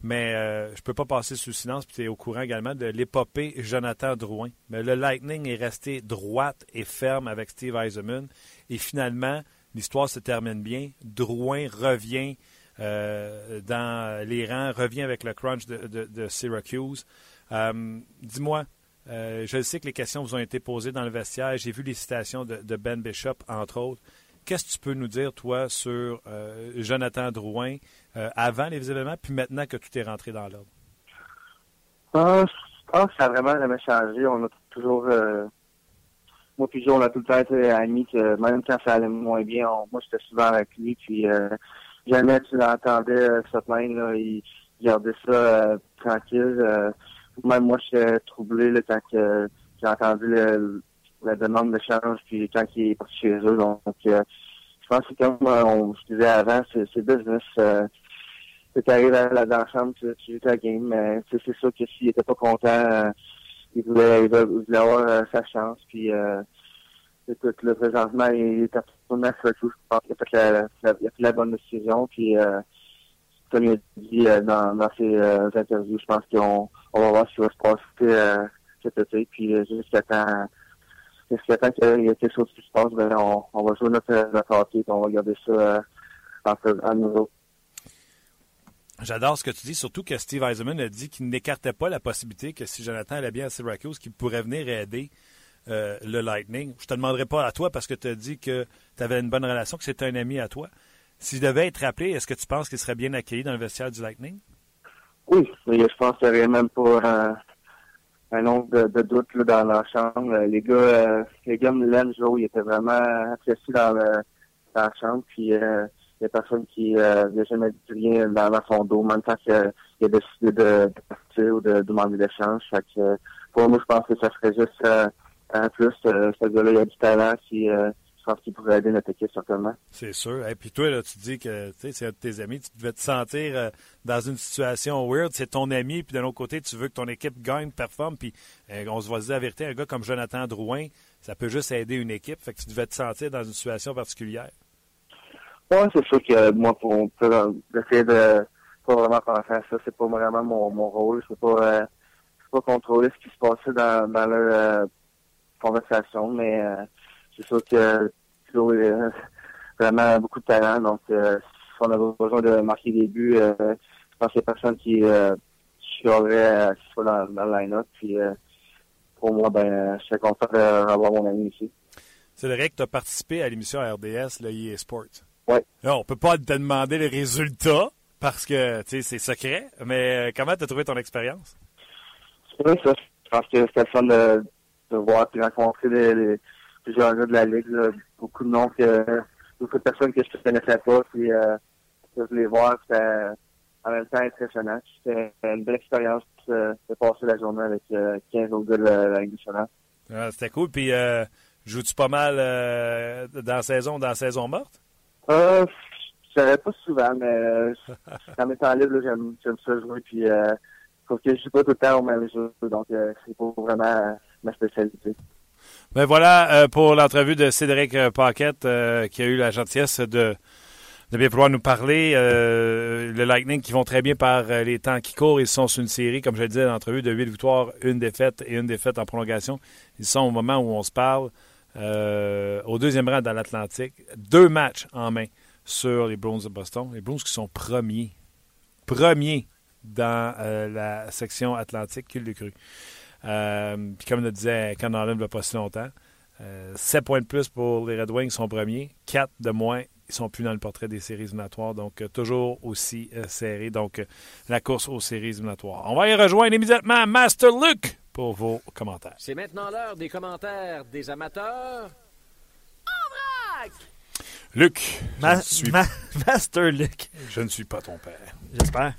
Mais euh, je peux pas passer sous silence, puis tu es au courant également de l'épopée Jonathan Drouin. Mais le Lightning est resté droite et ferme avec Steve Eisenman. Et finalement, l'histoire se termine bien. Drouin revient euh, dans les rangs, revient avec le crunch de Syracuse. Euh, Dis-moi, euh, je sais que les questions vous ont été posées dans le vestiaire. J'ai vu les citations de, Ben Bishop, entre autres. Qu'est-ce que tu peux nous dire, toi, sur euh, Jonathan Drouin euh, avant les événements, puis maintenant que tout est rentré dans l'ordre? Ah, que ça a vraiment jamais changé. On a toujours... Euh, moi puis on a tout le temps été amis, que même quand ça allait moins bien, moi, j'étais souvent avec lui, puis jamais tu l'entendais se plaindre. Il, il gardait ça tranquille même moi, j'étais troublé là, quand euh, j'ai entendu le, la demande d'échange, puis quand il est parti chez eux. Donc, euh, je pense que comme euh, on, je disais avant, c'est business. Euh, tu arrives à la, dans chambre, tu, tu joues ta game, mais c'est sûr que s'il était pas content, euh, il, voulait, il, voulait, avoir euh, sa chance. Puis, euh, écoute, le présentement, il est absolument surtout. Je pense qu'il a fait la, la, la bonne décision. Puis, euh, comme il a dit euh, dans, dans ses euh, interviews, je pense qu'on on va voir ce qui va se passer euh, cet. Puis, euh, jusqu'à temps, qu'il y ait quelque chose qui se passe, ben, on, va jouer notre, notre hockey. On va garder ça euh, à nouveau. J'adore ce que tu dis, surtout que Steve Eisenman a dit qu'il n'écartait pas la possibilité que si Jonathan allait bien à Syracuse, qu'il pourrait venir aider euh, le Lightning. Je te demanderai pas à toi parce que tu as dit que tu avais une bonne relation, que c'était un ami à toi. S'il devait être rappelé, est-ce que tu penses qu'il serait bien accueilli dans le vestiaire du Lightning? Oui, je pense qu'il n'y aurait même pas un, un nombre de, de doutes là, dans la chambre. Les gars, euh, les gars me Joe, ils étaient vraiment appréciés dans, le, dans la chambre. Puis euh, il y a personne qui euh, jamais dit rien dans, dans son dos, même temps qu'il a décidé de, de partir ou de demander l'échange. Fait que pour moi, je pense que ça serait juste euh, un plus. Euh, ce gars-là, il a du talent euh, je pense qu'il pourrait aider notre équipe certainement. C'est sûr. Et puis toi, là, tu dis que c'est un de tes amis, tu devais te sentir euh, dans une situation weird. C'est ton ami, puis de l'autre côté, tu veux que ton équipe gagne, performe. Puis euh, on se va dire la vérité, un gars comme Jonathan Drouin, ça peut juste aider une équipe. Fait que tu devais te sentir dans une situation particulière. Oui, c'est sûr que moi, pour, pour essayer de pas vraiment penser à ça, c'est pas vraiment mon, mon rôle. Je peux pas, euh, pas contrôler ce qui se passait dans, dans leur euh, conversation, mais euh, c'est sûr que A vraiment beaucoup de talent. Donc, euh, si on a besoin de marquer des buts, euh, je pense qu'il y a personne qui euh, qu'il soit dans, dans le line-up. Puis, euh, pour moi, ben, je suis content d'avoir mon ami ici. C'est vrai que tu as participé à l'émission RDS, le EA Sports. Oui. On peut pas te demander les résultats parce que c'est secret, mais comment tu as trouvé ton expérience? C'est vrai, ça. Je pense que c'était le fun de, de voir et rencontrer les, les, plusieurs gars de la Ligue. Là. Beaucoup de noms que beaucoup de personnes que je ne connaissais pas. Puis euh, de les voir, c'était en même temps impressionnant. C'était une belle expérience de, de, passer la journée avec euh, 15 autres gars de la, Ligue nationale. Ah, c'était cool. Puis euh, joues-tu pas mal euh, dans la saison, dans la saison morte? Euh, je savais pas souvent, mais euh, dans mes temps libres, j'aime, ça jouer. Puis, euh, faut que je joue pas tout le temps au même jeu. Donc, euh, c'est pas vraiment euh, ma spécialité. Ben voilà euh, pour l'entrevue de Cédric Paquette euh, qui a eu la gentillesse de, bien pouvoir nous parler. Euh, le Lightning qui vont très bien par les temps qui courent. Ils sont sur une série, comme je le disais, l'entrevue de 8 victoires, une défaite et une défaite en prolongation. Ils sont au moment où on se parle au deuxième rang dans l'Atlantique. Deux matchs en main sur les Bruins de Boston. Les Bruins qui sont premiers. Premiers dans euh, la section Atlantique, qui le cru. Euh, puis comme le disait Ken Allen il n'y a pas si longtemps, euh, 7 points de plus pour les Red Wings sont premiers, 4 de moins, ils sont plus dans le portrait des séries éliminatoires, donc euh, toujours aussi serré. Donc la course aux séries éliminatoires. On va y rejoindre immédiatement Master Luke pour vos commentaires. C'est maintenant l'heure des commentaires des amateurs. En vrac! Luc, Ma suis... Ma Master Luc. Je ne suis pas ton père. J'espère.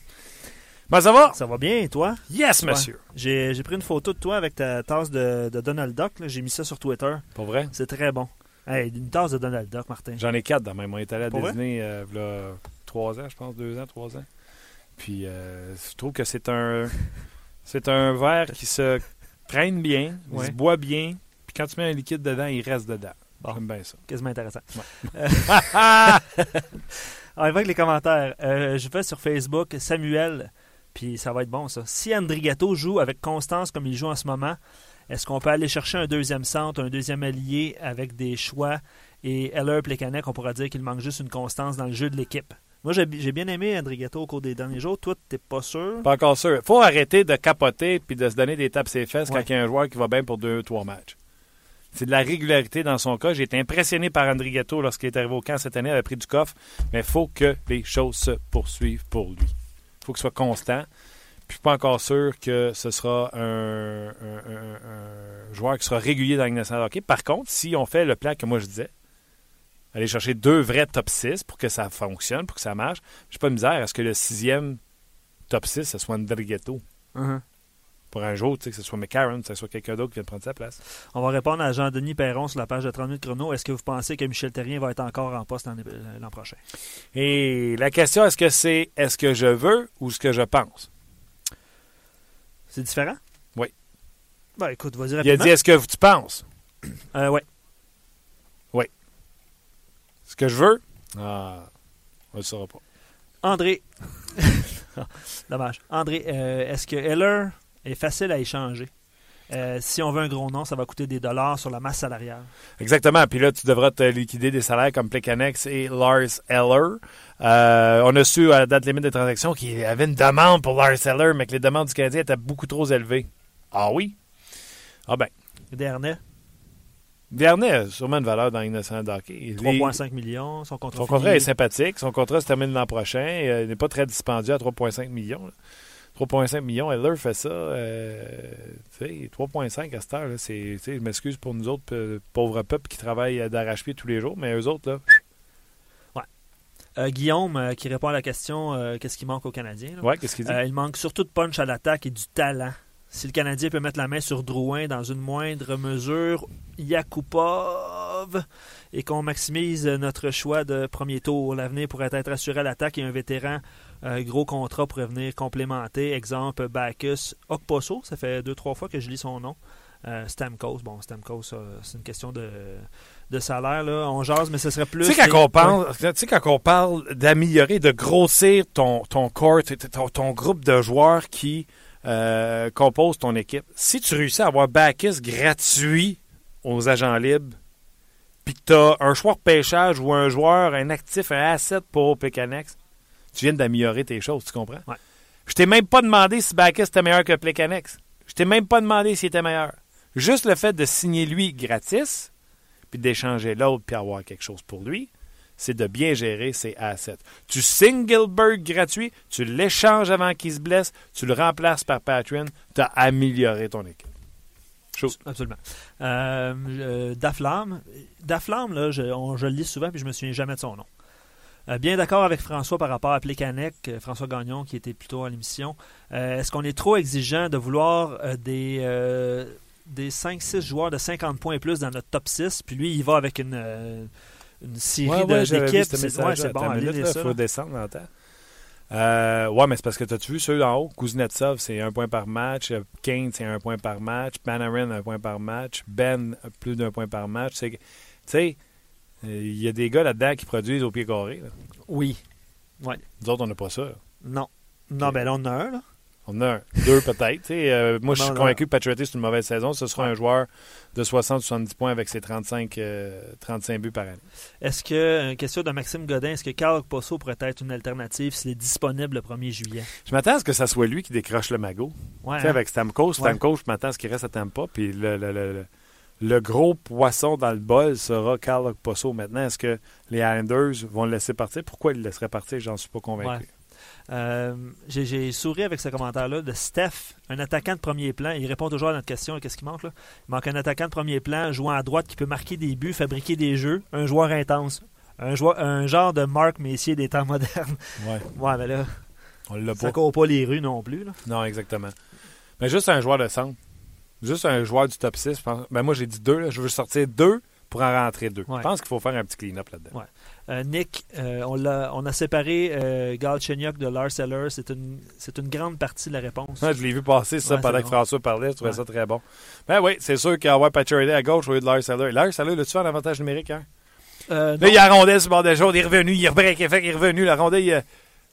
Ben, ça va? Ça va bien, et toi? Yes, monsieur. Ouais. J'ai, j'ai pris une photo de toi avec ta tasse de, de Donald Duck. J'ai mis ça sur Twitter. Pour vrai? C'est très bon. Hey, une tasse de Donald Duck, Martin. J'en ai quatre dans même. On est allé à déjeuner euh, il y a trois ans, je pense, deux ans, trois ans. Puis, euh, je trouve que c'est un, c'est un verre qui se traîne bien, ouais. il se boit bien. Puis, quand tu mets un liquide dedans, il reste dedans. Bon. J'aime bien ça. Quasiment intéressant. Ouais. Alors, avec les commentaires. Euh, je vais sur Facebook Samuel, puis ça va être bon ça. Si Andrigato joue avec constance comme il joue en ce moment, est-ce qu'on peut aller chercher un deuxième centre, un deuxième allié avec des choix et Heller Plekanec, on pourra dire qu'il manque juste une constance dans le jeu de l'équipe? Moi, j'ai bien aimé Andrigato au cours des derniers jours. Toi, t'es pas sûr? Pas encore sûr. faut arrêter de capoter puis de se donner des tapes ses fesses ouais. quand il y a un joueur qui va bien pour deux, trois matchs. C'est de la régularité dans son cas. J'ai été impressionné par Andrigato lorsqu'il est arrivé au camp cette année. Il a pris du coffre. Mais il faut que les choses se poursuivent pour lui. Faut qu'il soit constant. Puis je suis pas encore sûr que ce sera un, joueur qui sera régulier dans la nationale hockey. Par contre, si on fait le plan que moi je disais, aller chercher deux vrais top 6 pour que ça fonctionne, pour que ça marche, je pas de misère à ce que le sixième top 6, ce soit. Uh -huh. Pour un jour, tu sais, que ce soit McCarron, que ce soit quelqu'un d'autre qui vient de prendre sa place. On va répondre à Jean-Denis Perron sur la page de 30 minutes chrono. Est-ce que vous pensez que Michel Terrien va être encore en poste l'an l'an prochain? Et la question, est-ce que c'est est-ce que je veux ou ce que je pense? C'est différent? Oui. Ben, écoute, vas-y Il a rapidement. dit est-ce que tu penses? Euh, ouais. Ce que je veux? Ah, on ne le saura pas. André. Dommage. André, euh, est-ce que Heller est facile à échanger? Euh, si on veut un gros nom, ça va coûter des dollars sur la masse salariale. Exactement. Puis là, tu devras te liquider des salaires comme Plekanex et Lars Eller. Euh, on a su à la date limite des transactions qu'il y avait une demande pour Lars Eller, mais que les demandes du Canadien étaient beaucoup trop élevées. Ah oui? Ah ben. Dernay, Vernet a sûrement une valeur dans l'innocent hockey. Les- 3,5 millions. Son contrat, Son contrat est sympathique. Son contrat se termine l'an prochain. Euh, il n'est pas très dispendieux à 3,5 millions. là. 3,5 millions, Eller fait ça. euh, tu sais, 3,5 à cette heure, là, c'est, je m'excuse pour nous autres, euh, pauvres peuples qui travaillent euh, d'arrache-pied tous les jours, mais eux autres, là, Euh, Guillaume, euh, qui répond à la question euh, qu'est-ce qui manque aux Canadiens? là? ouais, qu'est-ce qu'il dit? Euh, il manque surtout de punch à l'attaque et du talent. Si le Canadien peut mettre la main sur Drouin dans une moindre mesure, Yakupov, et qu'on maximise notre choix de premier tour, l'avenir pourrait être assuré à l'attaque et un vétéran euh, gros contrat pourrait venir complémenter. Exemple, Bacchus Okposo, ça fait deux, trois fois que je lis son nom. Euh, Stamkos, bon, Stamkos, c'est une question de, de salaire, là. On jase, mais ce serait plus. Tu sais, quand on Ouais. parle, tu sais, quand on parle d'améliorer, de grossir ton, ton corps, ton, ton groupe de joueurs qui euh, composent ton équipe, si tu réussis à avoir Bacchus gratuit aux agents libres, puis que tu as un joueur de pêchage ou un joueur, un actif, un asset pour Pécanex, tu viens d'améliorer tes choses, tu comprends? Ouais. Je t'ai même pas demandé si Bacchus était meilleur que Pécanex. Je t'ai même pas demandé s'il était meilleur. Juste le fait de signer lui gratis, puis d'échanger l'autre, puis avoir quelque chose pour lui, c'est de bien gérer ses assets. Tu signes Gilbert gratuit, tu l'échanges avant qu'il se blesse, tu le remplaces par Patreon, tu as amélioré ton équipe. Absolument. Euh, euh, Daflam. Daflam, là, je, on- je le lis souvent puis je me souviens jamais de son nom. Euh, bien d'accord avec François par rapport à Plekanec, euh, François Gagnon qui était plutôt à l'émission. Euh, Est-ce qu'on est trop exigeant de vouloir des, des 5-6 joueurs de 50 points et plus dans notre top 6 Puis lui, il va avec une, euh, une série d'équipes. C'est ouais, bon, Il faut descendre dans le temps. Euh, ouais, mais c'est parce que t'as-tu vu ceux en haut? Kuznetsov, c'est un point par match. Kane, c'est un point par match. Panarin, un point par match. Ben, plus d'un point par match. Tu sais, il y a des gars là-dedans qui produisent au pied carré. là. Oui. Nous autres, on n'a pas ça. Non. Non, ben là, on en a un, là. On en a un, deux peut-être. tu sais. Euh, moi, je suis Non, non. convaincu que Patriotty, c'est une mauvaise saison. Ce sera un joueur de 60-70 points avec ses 35, euh, 35 buts par année. Est-ce que, une question de Maxime Godin, est-ce que Carl Posso pourrait être une alternative s'il est disponible le 1er juillet? Je m'attends à ce que ça soit lui qui décroche le magot. Ouais, Tu sais, hein? avec Stamkos, Stamkos, je m'attends à ce qu'il reste à Tampa. Puis le, le, le, le- le gros poisson dans le bol sera Carl Posso. Maintenant, est-ce que les Islanders vont le laisser partir? Pourquoi ils le laisseraient partir? J'en suis pas convaincu. Ouais. Euh, J'ai souri avec ce commentaire-là de Steph, un attaquant de premier plan. Il répond toujours à notre question qu'est-ce qui manque là? Il manque un attaquant de premier plan, jouant à droite qui peut marquer des buts, fabriquer des jeux, un joueur intense. Un, joueur, un genre de Marc Messier des temps modernes. Ouais. Ouais, mais là, On l'a ça pas. court pas les rues non plus. Là. Non, exactement. Mais juste un joueur de centre. Juste un joueur du top 6. je pense- Ben, moi, j'ai dit deux. là. Je veux sortir deux pour en rentrer deux. Ouais. Je pense qu'il faut faire un petit clean-up là-dedans. Ouais. Euh, Nick, euh, on, a séparé euh, Galchenyuk de Lars Eller. C'est une, c'est une grande partie de la réponse. Ouais, je l'ai vu passer ça pendant que bon. François parlait. Je trouvais ça très bon. Ben oui, c'est sûr qu'avoir Patrick à gauche au lieu de Lars Eller. Lars Eller, là-tu fait un avantage numérique, hein? Euh, Là, non. il a rondelle sur le bord de jaune, il est revenu, il rebreak, fait qu'il est revenu, la rondelle, il a-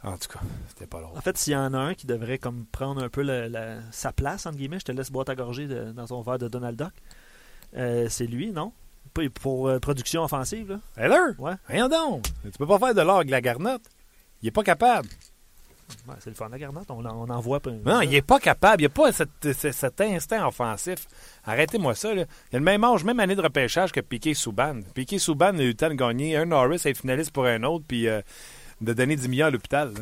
En tout cas, c'était pas long. En fait, s'il y en a un qui devrait comme prendre un peu la- sa place, entre guillemets, je te laisse boire ta gorgée de- dans ton verre de Donald Duck, euh, c'est lui, non? Pour euh, production offensive, là. Eller? Ouais. Rien donc. Tu peux pas faire de l'or avec la garnotte. Il est pas capable. Ouais, c'est le fun de la garnotte, on, en- on en voit pas. Non, il est pas capable. Il n'y a pas cet instinct offensif. Arrêtez-moi ça. Là. Il a le même âge, même année de repêchage que Piqué Souban. Piqué Souban a eu le temps de gagner un Norris, être finaliste pour un autre, puis euh, de donner 10 millions à l'hôpital. là.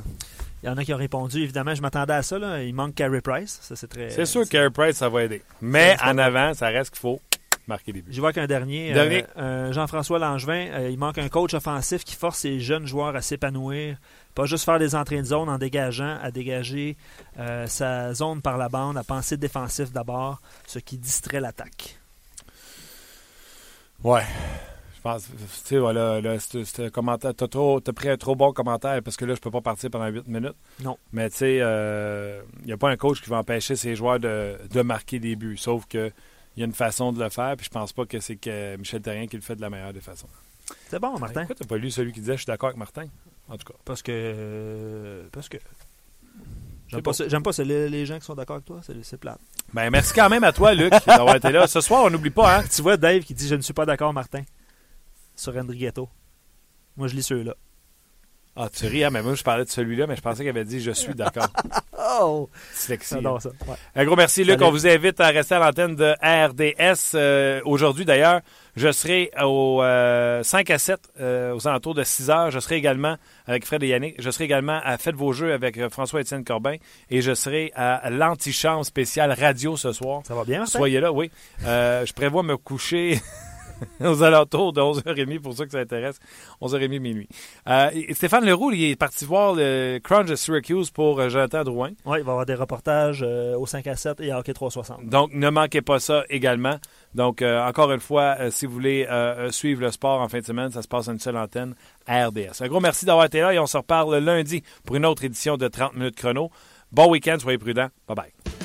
Il y en a qui ont répondu, évidemment, je m'attendais à ça, là. Il manque Carey Price, ça c'est très... C'est sûr que Carey Price, ça va aider. Mais en va. avant, ça reste qu'il faut marquer des buts. Je vois qu'un dernier, euh, Dernier. euh, Jean-François Langevin, euh, il manque un coach offensif qui force ses jeunes joueurs à s'épanouir, pas juste faire des entrées de zone en dégageant, à dégager sa zone par la bande, à penser défensif d'abord, ce qui distrait l'attaque. Ouais. Pense, tu sais, voilà, là, commentaire. T'as, trop, t'as pris un trop bon commentaire parce que là, je peux pas partir pendant 8 minutes. Non. Mais tu sais, il n'y a pas un coach qui va empêcher ses joueurs de, de marquer des buts. Sauf que il y a une façon de le faire, puis je pense pas que c'est que Michel Terrien qui le fait de la meilleure des façons. C'est bon, Martin. Pourquoi t'as pas lu celui qui disait je suis d'accord avec Martin? En tout cas. Parce que. euh, parce que. J'aime pas, ça- j'aime pas ça, les, les gens qui sont d'accord avec toi, c'est, c'est plate. Ben, merci quand même à toi, Luc, d'avoir été là. Ce soir, on n'oublie pas, hein? Tu vois Dave qui dit Je ne suis pas d'accord, Martin, sur Enrighetto. Moi, je lis ceux-là. Ah, tu ris, hein? Mais moi, je parlais de celui-là, mais je pensais qu'il avait dit je suis d'accord. Oh Dyslexie. J'adore ça. Ouais. Un gros merci, Luc. On vous invite à rester à l'antenne de RDS. Euh, Aujourd'hui, d'ailleurs, je serai au euh, 5 à 7, euh, aux alentours de 6 heures. Je serai également avec Fred et Yannick. Je serai également à Faites vos jeux avec euh, François-Étienne Corbin. Et je serai à l'antichambre spéciale radio ce soir. Ça va bien? Soyez là, oui. Euh, je prévois me coucher aux alentours de 11h30 pour ceux que ça intéresse. 11h30 minuit. Euh, Stéphane Leroux, il est parti voir le Crunch de Syracuse pour euh, Jonathan Drouin. Oui, il va y avoir des reportages euh, au 5 à 7 et à Hockey 360. Donc, ne manquez pas ça également. Donc, euh, encore une fois, si vous voulez suivre le sport en fin de semaine, ça se passe à une seule antenne à RDS. Un gros merci d'avoir été là et on se reparle lundi pour une autre édition de 30 minutes chrono. Bon week-end, soyez prudents. Bye bye.